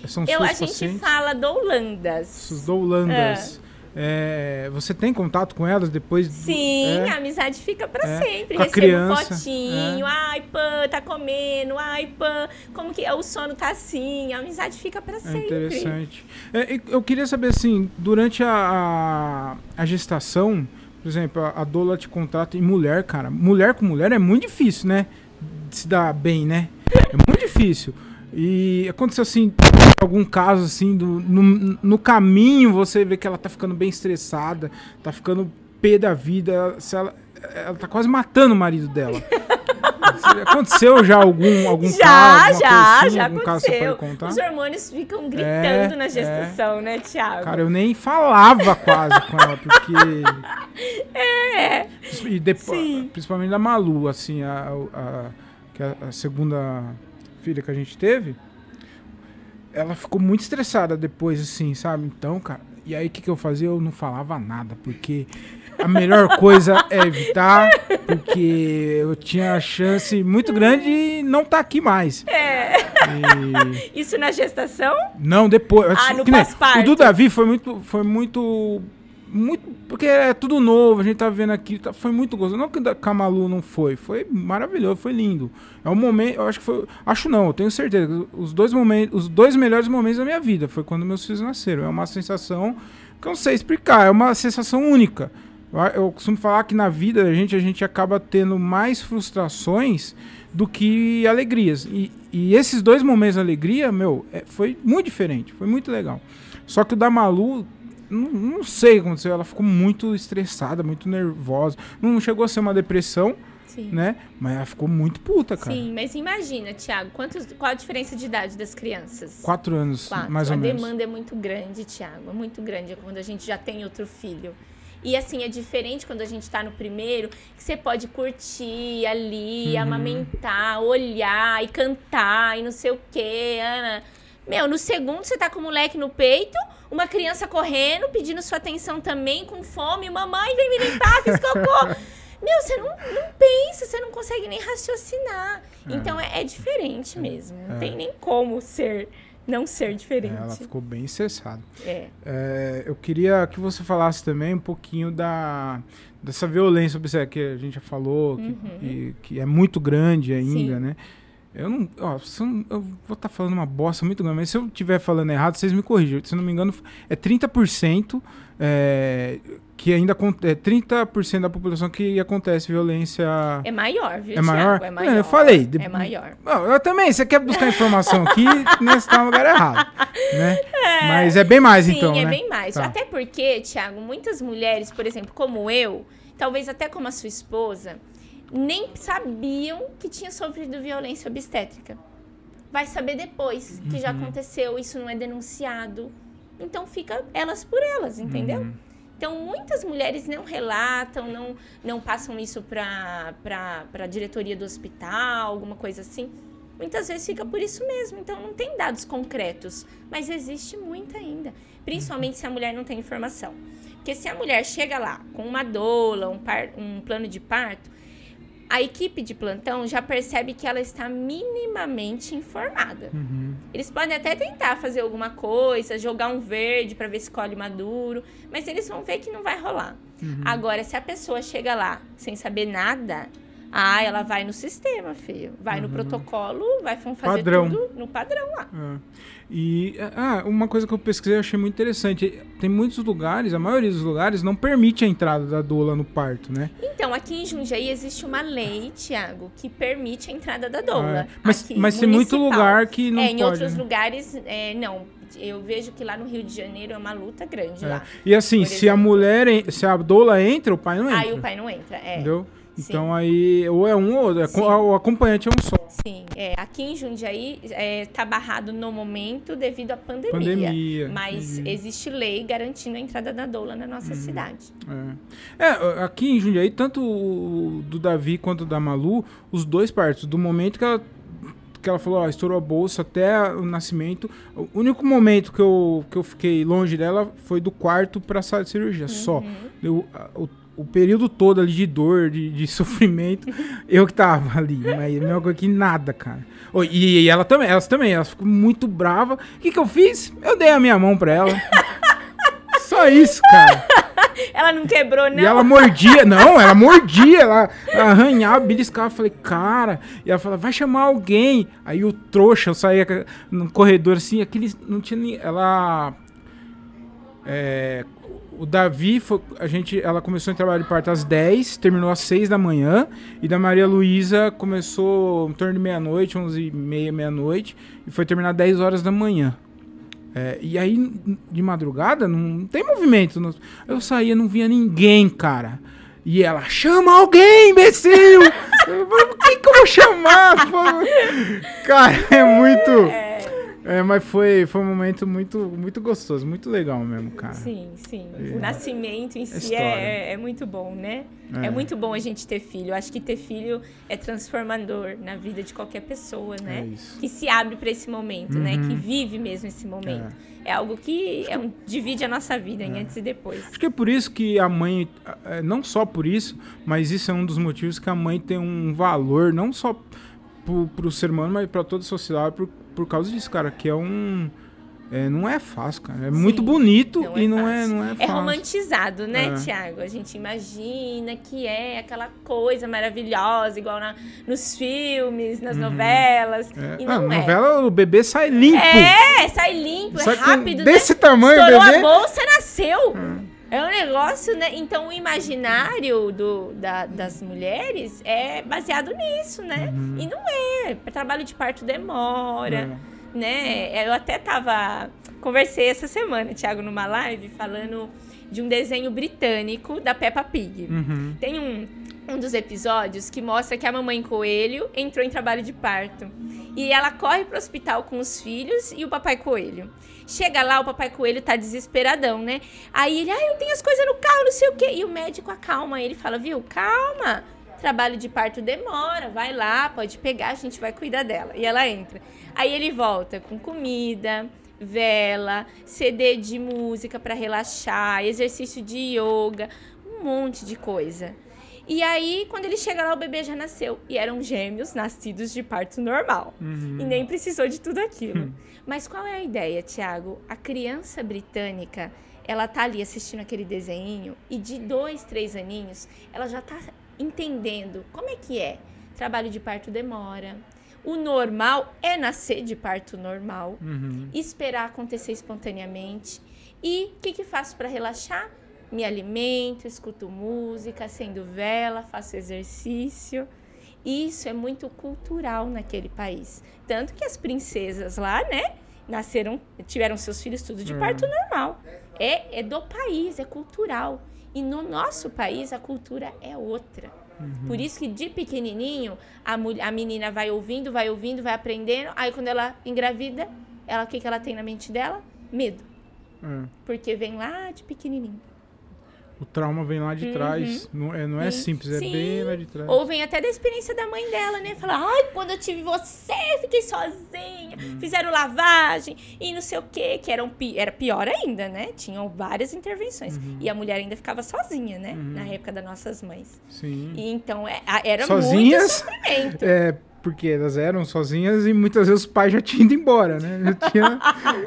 São
Eu,
suas
a gente
pacientes?
fala doulandas.
Suas doulandas. É, você tem contato com elas depois?
Sim,
é?
a amizade fica pra
É.
sempre.
Com a
Recebo
criança,
fotinho,
é.
ai, pã, tá comendo, ai, pã, como que o sono tá assim, a amizade fica pra
É
sempre.
interessante. É, eu queria saber assim, durante a, a, a gestação, por exemplo, a, a doula te contrata em mulher, cara. Mulher com mulher é muito difícil, né? De se dar bem, né? É muito difícil. E aconteceu assim, algum caso assim, do, no, no caminho você vê que ela tá ficando bem estressada, tá ficando pé da vida, se ela, ela tá quase matando o marido dela. <laughs> Aconteceu já algum, algum
Já,
caso?
já,
assim,
já
algum caso
aconteceu.
contar?
Os hormônios ficam gritando
É,
na gestação, né, Thiago?
Cara, eu nem falava quase com ela, porque. <laughs> É. E depois,
Sim.
principalmente da Malu, assim, a, a, que é a, segunda filha que a gente teve. Ela ficou muito estressada depois, assim, sabe? Então, cara. E aí, o que, que eu fazia? Eu não falava nada, porque a melhor <laughs> coisa é evitar, porque eu tinha a chance muito grande de não estar aqui mais.
É.
E-
Isso na gestação?
Não, depois.
Ah, no
que nem-
pós-parto.
O do Davi foi muito. Foi muito. Muito. Porque é tudo novo, a gente tá vendo aqui. tá- foi muito gostoso. Não que da Camalu não foi. Foi maravilhoso, foi lindo. É um momento. Eu acho que foi. Acho não, eu tenho certeza. Os dois momentos. Os dois melhores momentos da minha vida foi quando meus filhos nasceram. É uma sensação que eu não sei explicar. É uma sensação única. Eu, eu costumo falar que na vida da gente, a gente acaba tendo mais frustrações do que alegrias. E, e esses dois momentos de alegria, meu, é, foi muito diferente. Foi muito legal. Só que o da Malu, não, não sei o que aconteceu. Ela ficou muito estressada, muito nervosa. Não chegou a ser uma depressão,
Sim.
né? Mas ela ficou muito puta, cara.
Sim, mas imagina, Thiago, quantos, qual a diferença de idade das crianças?
Quatro anos,
Quatro.
mais
a
ou menos.
demanda é muito grande, Thiago. É muito grande quando a gente já tem outro filho. E assim, é diferente quando a gente tá no primeiro, que você pode curtir ali,
Uhum.
amamentar, olhar e cantar e não sei o quê. Ana. Meu, no segundo você tá com o moleque no peito, uma criança correndo, pedindo sua atenção também, com fome, mamãe, vem me limpar, fiz cocô. <laughs> Meu, você não, não pensa, você não consegue nem raciocinar. Então é, é diferente mesmo. Não
É.
tem nem como ser, não ser diferente.
Ela ficou bem estressada.
É.
É, eu queria que você falasse também um pouquinho da dessa violência obstétrica que a gente já falou, que, e- que é muito grande ainda,
Uhum. Sim.
né? Eu não, ó, eu, vou estar falando uma bosta muito grande, mas se eu estiver falando errado, vocês me corrijam. Se não me engano, é 30% é, que ainda é 30% da população que acontece violência.
É maior, viu,
É maior?
É
É,
maior.
eu falei, de-
É maior.
Não, eu também, você quer buscar informação aqui, <laughs> né? Você tá no lugar errado, né? Mas é bem mais
Sim,
então,
é
né?
bem mais.
Tá.
Até porque, Thiago, muitas mulheres, por exemplo, como eu, talvez até como a sua esposa, nem sabiam que tinha sofrido violência obstétrica. Vai saber depois que
Uhum.
já aconteceu, isso não é denunciado. Então fica elas por elas, entendeu?
Uhum.
Então, muitas mulheres não relatam, não, não passam isso para a diretoria do hospital, alguma coisa assim. Muitas vezes fica por isso mesmo. Então, não tem dados concretos. Mas existe muito ainda. Principalmente se a mulher não tem informação. Porque se a mulher chega lá com uma doula, um, par- um plano de parto, a equipe de plantão já percebe que ela está minimamente informada.
Uhum.
Eles podem até tentar fazer alguma coisa, jogar um verde para ver se colhe maduro, mas eles vão ver que não vai rolar.
Uhum.
Agora, se a pessoa chega lá sem saber nada, ah, ela vai no sistema, filho. Vai no protocolo, vai fa- fazer
Uhum. Padrão.
tudo no padrão lá.
É. E ah, uma coisa que eu pesquisei e achei muito interessante. Tem muitos lugares, a maioria dos lugares, não permite a entrada da doula no parto, né?
Então, aqui em Jundiaí existe uma lei, Tiago, que permite a entrada da doula.
É. Mas,
Aqui,
mas tem muito lugar que não
é, em
pode.
outros
né?
lugares, é, não. Eu vejo que lá no Rio de Janeiro é uma luta grande
É.
lá.
E assim, se a mulher, se a doula entra, o pai não entra.
Aí o pai não entra, é.
Entendeu? Então aí, ou é um ou outro. é O acompanhante é um só.
Sim, é, aqui em Jundiaí está barrado no momento devido à pandemia.
Pandemia,
Mas
entendi.
existe lei garantindo a entrada da doula na
Uhum.
nossa cidade.
É. É, aqui em Jundiaí, tanto o do Davi quanto da Malu, os dois partos, do momento que ela, que ela falou, ó, estourou a bolsa até o nascimento, o único momento que eu, que eu fiquei longe dela foi do quarto pra sala de cirurgia, só. Eu, o, o período todo ali de dor, de, de <laughs> sofrimento, eu que tava ali, mas a mesma coisa que nada, cara. Ô, E, e ela também, elas também, elas ficou muito brava. O que que eu fiz? Eu dei a minha mão pra ela. <laughs> Só isso, cara.
Ela não quebrou, não?
E ela mordia, não, ela mordia, ela, ela arranhava, beliscava. Eu falei, cara. E ela falava, vai chamar alguém. Aí o trouxa, eu saía no corredor assim, aqueles. Não tinha nem. Ela. É, o Davi, foi, a gente, ela começou em trabalho de parto às 10, terminou às 6 da manhã. E da Maria Luísa começou em torno de meia-noite, 11 e meia, meia-noite. E foi terminar 10 horas da manhã. É, e aí, de madrugada, não tem movimento. no- Eu saía, não via ninguém, cara. E ela, chama alguém, imbecil! <laughs> eu o que, eu vou chamar? <laughs> Cara, é muito. É, mas foi, foi um momento muito, muito gostoso, muito legal mesmo, cara.
Sim, sim.
É.
O nascimento em si
História.
é, é muito bom, né? É.
É.
muito bom a gente ter filho. Eu acho que ter filho é transformador na vida de qualquer pessoa, né?
É isso.
Que se abre para esse momento, né?
Uhum.
Que vive mesmo esse momento. É, algo que é um- divide a nossa vida em antes e depois.
Acho que é por isso que a mãe, é, não só por isso, mas isso é um dos motivos que a mãe tem um valor, não só pro, pro ser humano, mas pra toda a sociedade, por, por causa disso, cara, que é um. é, não é fácil, cara. É muito bonito
não
e
é
não, é,
fácil.
não é
É romantizado, né,
É.
Tiago? A gente imagina que é aquela coisa maravilhosa, igual na- nos filmes, nas novelas.
Uhum. É.
E
Ah,
não é.
novela, o bebê sai limpo.
É, sai limpo,
Sai
é rápido,
desse
né?
tamanho
Estourou
bebê.
a bolsa, nasceu. É um negócio, né? Então o imaginário do, da- das mulheres é baseado nisso, né?
Uhum.
E não é. Trabalho de parto demora,
É.
né? Eu até tava. Conversei essa semana, Thiago, numa live, falando de um desenho britânico da Peppa Pig.
Uhum.
Tem um, um dos episódios que mostra que a mamãe coelho entrou em trabalho de parto. E ela corre pro hospital com os filhos e o papai coelho. Chega lá, o papai coelho tá desesperadão, né? Aí ele, ah, eu tenho as coisas no carro, não sei o quê. E o médico acalma ele, fala, viu, calma. Trabalho de parto demora, vai lá, pode pegar, a gente vai cuidar dela. E ela entra. Aí ele volta com comida, vela, CD de música para relaxar, exercício de yoga, um monte de coisa. E aí, quando ele chega lá, o bebê já nasceu. E eram gêmeos nascidos de parto normal. E nem precisou de tudo aquilo. Mas qual é a ideia, Tiago? A criança britânica, ela tá ali assistindo aquele desenho e de dois, três aninhos, ela já tá entendendo como é que é. Trabalho de parto demora. O normal é nascer de parto normal
Uhum.
esperar acontecer espontaneamente. E o que, que faço para relaxar? Me alimento, escuto música, acendo vela, faço exercício. Isso é muito cultural naquele país. Tanto que as princesas lá, né, nasceram, tiveram seus filhos tudo de
É.
parto normal. É, é do país, é cultural. E no nosso país a cultura é outra. Por isso que de pequenininho a, mul- a menina vai ouvindo, vai ouvindo, vai aprendendo. Aí quando ela engravida, ela o que, que ela tem na mente dela? Medo.
É.
Porque vem lá de pequenininho.
O trauma vem lá de trás. Não é, não é
Uhum. Sim.
simples, é
Sim.
bem lá de trás.
Ou vem até da experiência da mãe dela, né? Falar, ai, quando eu tive você, fiquei sozinha,
Uhum.
fizeram lavagem e não sei o quê, que era, um era pior ainda, né? Tinham várias intervenções.
Uhum.
E a mulher ainda ficava sozinha, né? Na época das nossas mães.
Sim.
E então é- era
Sozinhas?
muito sofrimento.
É, porque elas eram sozinhas e muitas vezes os pais já tinham ido embora, né? Já tinha,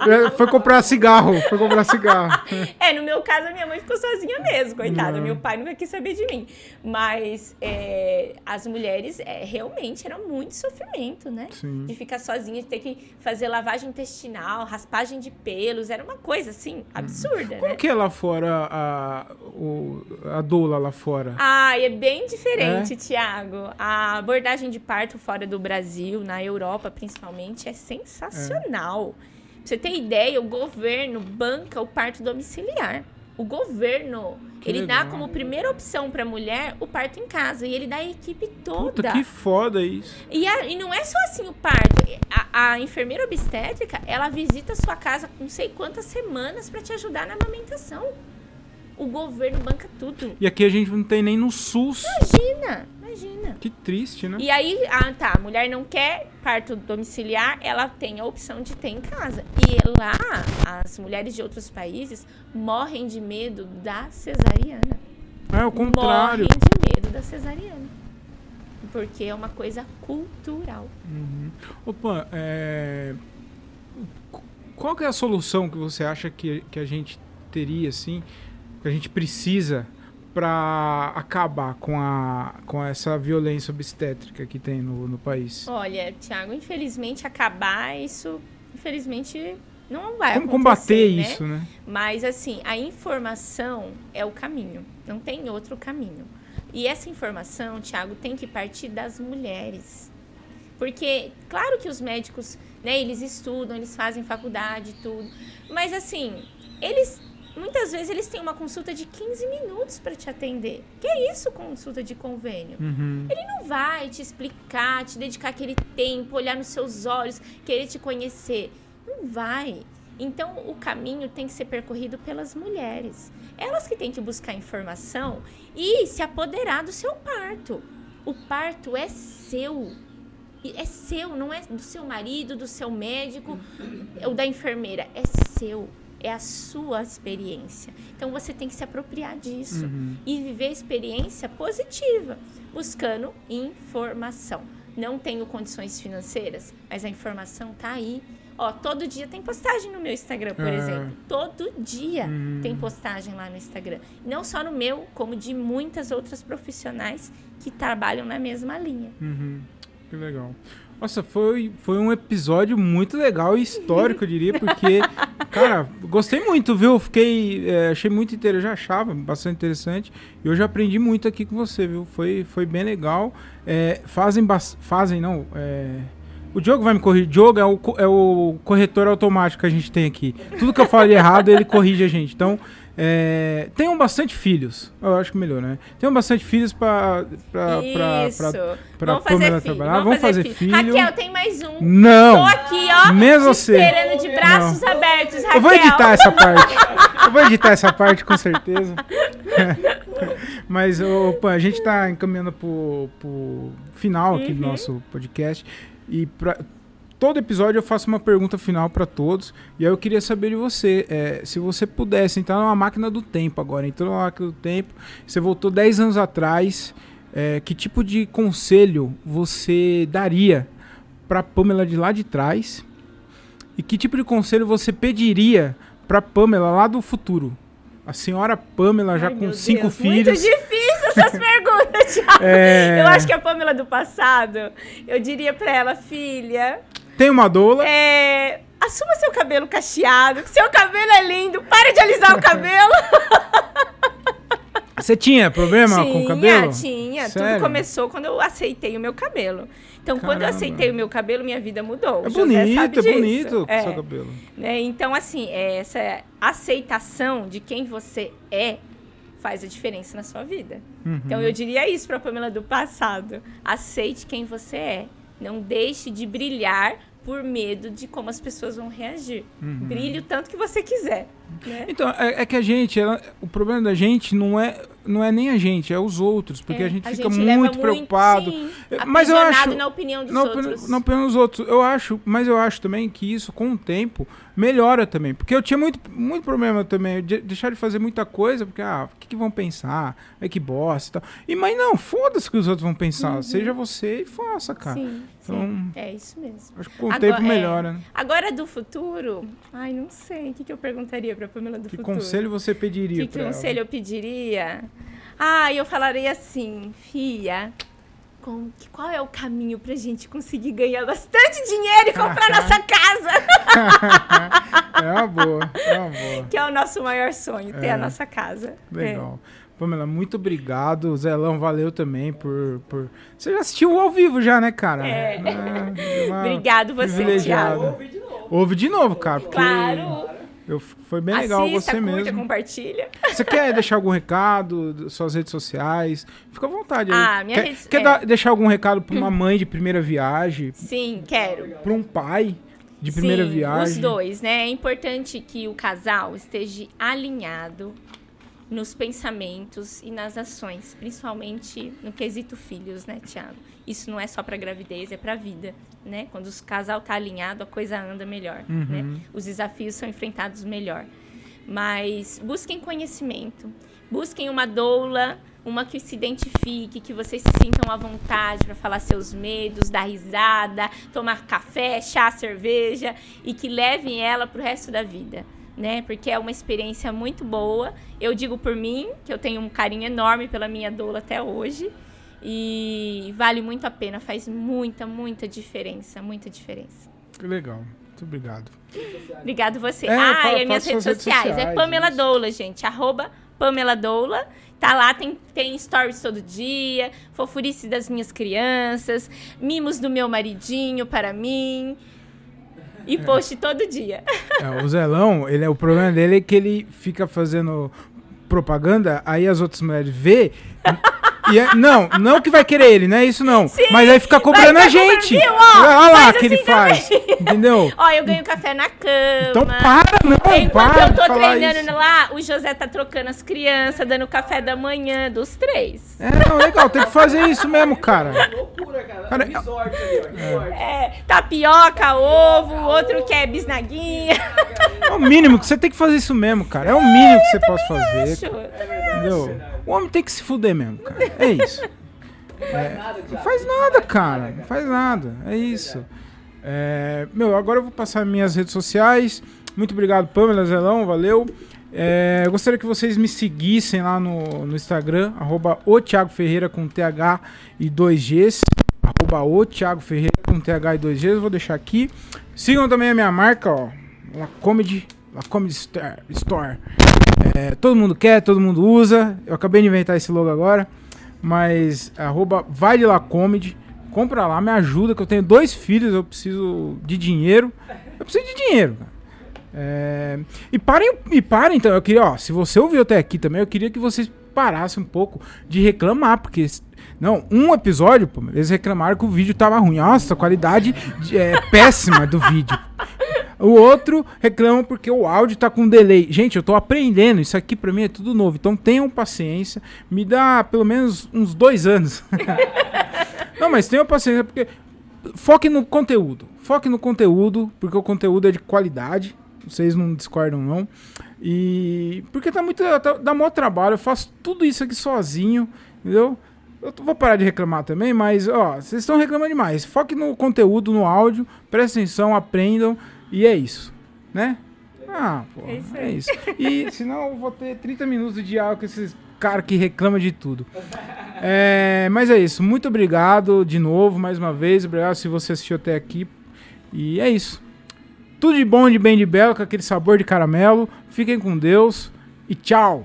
já foi comprar cigarro, foi comprar cigarro.
É, no meu caso, a minha mãe ficou sozinha mesmo, coitada.
Não.
Meu pai nunca quis saber de mim. Mas é, as mulheres é, realmente era muito sofrimento, né?
Sim.
De ficar sozinha, de ter que fazer lavagem intestinal, raspagem de pelos. Era uma coisa, assim, absurda,
Como
né?
que é lá fora a, o, a doula lá fora?
Ah, é bem diferente, Tiago. A abordagem de parto fora do Brasil, na Europa principalmente, é sensacional. Pra você ter ideia, o governo banca o parto domiciliar. O governo,
Que
ele dá
legal.
como primeira opção para a mulher o parto em casa. E ele dá a equipe toda.
Puta, que foda isso.
E, a- e não é só assim o parto. A, a enfermeira obstétrica, ela visita a sua casa com não sei quantas semanas para te ajudar na amamentação. O governo banca tudo.
E aqui a gente não tem nem no SUS.
Imagina, imagina.
Que triste, né?
E aí, ah, tá, a mulher não quer parto domiciliar, ela tem a opção de ter em casa. E lá, as mulheres de outros países morrem de medo da cesariana.
É o contrário.
Morrem de medo da cesariana. Porque é uma coisa cultural.
Opa, é... qu- qual que é a solução que você acha que, que a gente teria, assim, que a gente precisa para acabar com, a, com essa violência obstétrica que tem no, no país?
Olha, Tiago, infelizmente acabar isso, infelizmente não vai
Como
acontecer,
combater
né?
isso, né?
Mas assim, a informação é o caminho, não tem outro caminho. E essa informação, Tiago, tem que partir das mulheres. Porque, claro que os médicos, né, eles estudam, eles fazem faculdade tudo, mas assim, eles muitas vezes eles têm uma consulta de 15 minutos para te atender. Que é isso, consulta de convênio?
Uhum.
Ele não vai te explicar, te dedicar aquele tempo, olhar nos seus olhos, querer te conhecer. Não vai. Então, o caminho tem que ser percorrido pelas mulheres. Elas que têm que buscar informação e se apoderar do seu parto. O parto é seu. É seu, não é do seu marido, do seu médico ou da enfermeira. É seu. É a sua experiência. Então você tem que se apropriar disso
Uhum.
e viver a experiência positiva, buscando informação. Não tenho condições financeiras, mas a informação tá aí. Ó, todo dia tem postagem no meu Instagram, por
É.
exemplo. Todo dia
Hum.
tem postagem lá no Instagram. Não só no meu, como de muitas outras profissionais que trabalham na mesma linha.
Uhum. Que legal. Nossa, foi, foi um episódio muito legal e histórico, eu diria, porque, <laughs> cara, gostei muito, viu? Fiquei, é, achei muito interessante, já achava bastante interessante. E hoje aprendi muito aqui com você, viu? Foi, foi bem legal. É, fazem, fazem, não, é, o Diogo vai me corrigir. Diogo é o, é o corretor automático que a gente tem aqui. Tudo que eu falo de errado, ele corrige a gente. Então, é, tenham bastante filhos. Eu acho que melhor, né? Tenham bastante filhos pra, pra,
Isso.
pra, pra
vamos fazer filho.
trabalhar. Vamos fazer filho.
Raquel, tem mais um.
Não!
Tô aqui, ó.
Mesmo você.
esperando de braços abertos, Raquel.
Eu vou editar essa parte. <laughs> Eu vou editar essa parte com certeza. <laughs> Mas opa, a gente tá encaminhando pro, pro final aqui
Uhum.
do nosso podcast. E pra, todo episódio eu faço uma pergunta final pra todos. E aí eu queria saber de você. é, se você pudesse entrar numa máquina do tempo agora. Entrou numa máquina do tempo. Você voltou 10 anos atrás. é, que tipo de conselho você daria pra Pamela de lá de trás? E que tipo de conselho você pediria pra Pamela lá do futuro? A senhora Pamela já
Ai,
com cinco
Deus,
filhos.
Muito difícil essas <laughs> perguntas, <laughs> Thiago.
É.
Eu acho que a Pamela do passado, eu diria pra ela, filha,
Tem uma doula.
é, assuma seu cabelo cacheado, que seu cabelo é lindo, para de alisar o cabelo.
Você tinha problema com o cabelo?
Tinha,
Sério?
Tudo começou quando eu aceitei o meu cabelo. Então, quando eu
Caramba.
aceitei o meu cabelo, minha vida mudou.
É bonito, é bonito
É.
o seu cabelo.
né? Então, assim, é, essa aceitação de quem você é faz a diferença na sua vida.
Uhum.
Então, eu diria isso para Pamela do passado. Aceite quem você é. Não deixe de brilhar por medo de como as pessoas vão reagir.
Uhum.
Brilhe o tanto que você quiser. Né?
Então, é, é que a gente, ela- o problema da gente não é, não é nem a gente, é os outros, porque
É,
a gente fica
leva
muito preocupado.
sim,
Mas eu acho-
na opinião dos
Não,
outros.
pen- não apenas os outros. Eu acho, mas eu acho também que isso, com o tempo, melhora também. Porque eu tinha muito, muito problema também de deixar de fazer muita coisa, porque, ah, o que, que vão pensar? É que bosta e tal. E, mas não, foda-se que os outros vão pensar. Seja você e faça, cara.
Uhum. Sim,
Então-
sim. É isso mesmo.
Acho que com o tempo melhora, né?
Agora do futuro, ai, não sei. O que, que eu perguntaria pra Pamela do
Que
futuro?
conselho você pediria
Que
ela?
conselho eu pediria? Ah, eu falaria assim, Fia, com- que- qual é o caminho pra gente conseguir ganhar bastante dinheiro e comprar nossa casa? <laughs>
É uma boa, é uma boa.
Que é o nosso maior sonho, ter
É.
a nossa casa.
Legal. Pamela, muito obrigado. Zelão, valeu também por, por... Você já assistiu ao vivo já, né, cara?
É.
uma <laughs>
Obrigado você. Thiago.
Ouvi de novo.
Ouve de novo, cara. Porque...
Claro.
Eu, foi bem legal,
Assista,
você
curta,
mesmo.
compartilha.
Você quer deixar algum recado, suas redes sociais? Fica à vontade aí.
Ah, minha
quer
rede-
quer
é.
dar- deixar algum recado pra uma mãe de primeira viagem?
Sim, quero.
Pra um pai de primeira
Sim,
viagem?
Os dois, né? É importante que o casal esteja alinhado nos pensamentos e nas ações, principalmente no quesito filhos, né, Tiago? Isso não é só para gravidez, é para vida, né? Quando o casal tá alinhado, a coisa anda melhor,
Uhum.
né? Os desafios são enfrentados melhor. Mas busquem conhecimento, busquem uma doula, uma que se identifique, que vocês se sintam à vontade para falar seus medos, dar risada, tomar café, chá, cerveja e que levem ela pro resto da vida. Né? Porque é uma experiência muito boa. Eu digo por mim, que eu tenho um carinho enorme pela minha doula até hoje. E vale muito a pena, faz muita, muita diferença, muita diferença.
Que legal. Muito obrigado.
Obrigado você.
É,
ah,
fala-
e as minhas redes
suas redes
sociais.
sociais,
é Pamela
isso.
Doula, gente. Arroba Pamela Doula. Tá lá, tem, tem stories todo dia, fofurices das minhas crianças, mimos do meu maridinho para mim. E post todo dia. <laughs>
É, o Zelão, ele, é- o problema dele é que ele fica fazendo propaganda, aí as outras mulheres vê. E é- não, não que vai querer ele, não é isso não.
Sim,
mas aí fica cobrando a gente.
viu?
Olha lá
faz
que ele
assim
faz. Entendeu?
Ó, eu ganho café na cama.
Então para, não,
Enquanto
para
eu tô
falar
treinando
isso.
lá, o José tá trocando as crianças, dando café da manhã dos três.
É, não, legal, tem que fazer isso mesmo, cara.
Loucura, cara.
Cara,
resort ó. Resort.
É, tapioca, ovo, outro quer bisnaguinha.
É o mínimo que você tem que fazer isso mesmo, cara. É o mínimo que você pode fazer.
Acho.
É verdade.
Entendeu?
É.
O homem tem que se fuder mesmo, cara. É isso.
Não faz nada, Thiago.
Não faz nada, cara. Não faz nada. É isso. É, meu, agora eu vou passar minhas redes sociais. Muito obrigado, Pamela Zelão. Valeu. É, gostaria que vocês me seguissem lá no, no Instagram, arroba o Thiago Ferreira com TH e 2Gs. Arroba o Thiago Ferreira com TH e 2Gs. Eu vou deixar aqui. Sigam também a minha marca, ó. La Comedy, La Comedy Store. É, todo mundo quer, todo mundo usa. Eu acabei de inventar esse logo agora. Mas arroba vai de lá comedy. Compra lá, me ajuda, que eu tenho dois filhos, eu preciso de dinheiro. Eu preciso de dinheiro, cara. É, e parem, e parem, então. Eu queria, ó, se você ouviu até aqui também, eu queria que vocês parassem um pouco de reclamar, porque. Não, um episódio, pô, eles reclamaram que o vídeo tava ruim. Nossa, a qualidade de- é <laughs> péssima do vídeo. O outro reclama porque o áudio tá com delay. Gente, eu tô aprendendo. Isso aqui pra mim é tudo novo. Então tenham paciência. Me dá pelo menos uns dois anos. <laughs> Não, mas tenham paciência porque. Foque no conteúdo. Foque no conteúdo, porque o conteúdo é de qualidade. Vocês não discordam, não. E. Porque tá muito. Tá, dá maior trabalho. Eu faço tudo isso aqui sozinho. Entendeu? Eu vou parar de reclamar também, mas, ó, vocês estão reclamando demais. Foque no conteúdo, no áudio. Prestem atenção, aprendam. E é isso. Né? Ah, pô.
É isso
É isso. E <laughs> senão eu vou ter 30 minutos de diálogo com esses caras que reclamam de tudo. <laughs> É, mas é isso. Muito obrigado de novo, mais uma vez. Obrigado se você assistiu até aqui. E é isso. Tudo de bom, de bem, de belo, com aquele sabor de caramelo. Fiquem com Deus e tchau.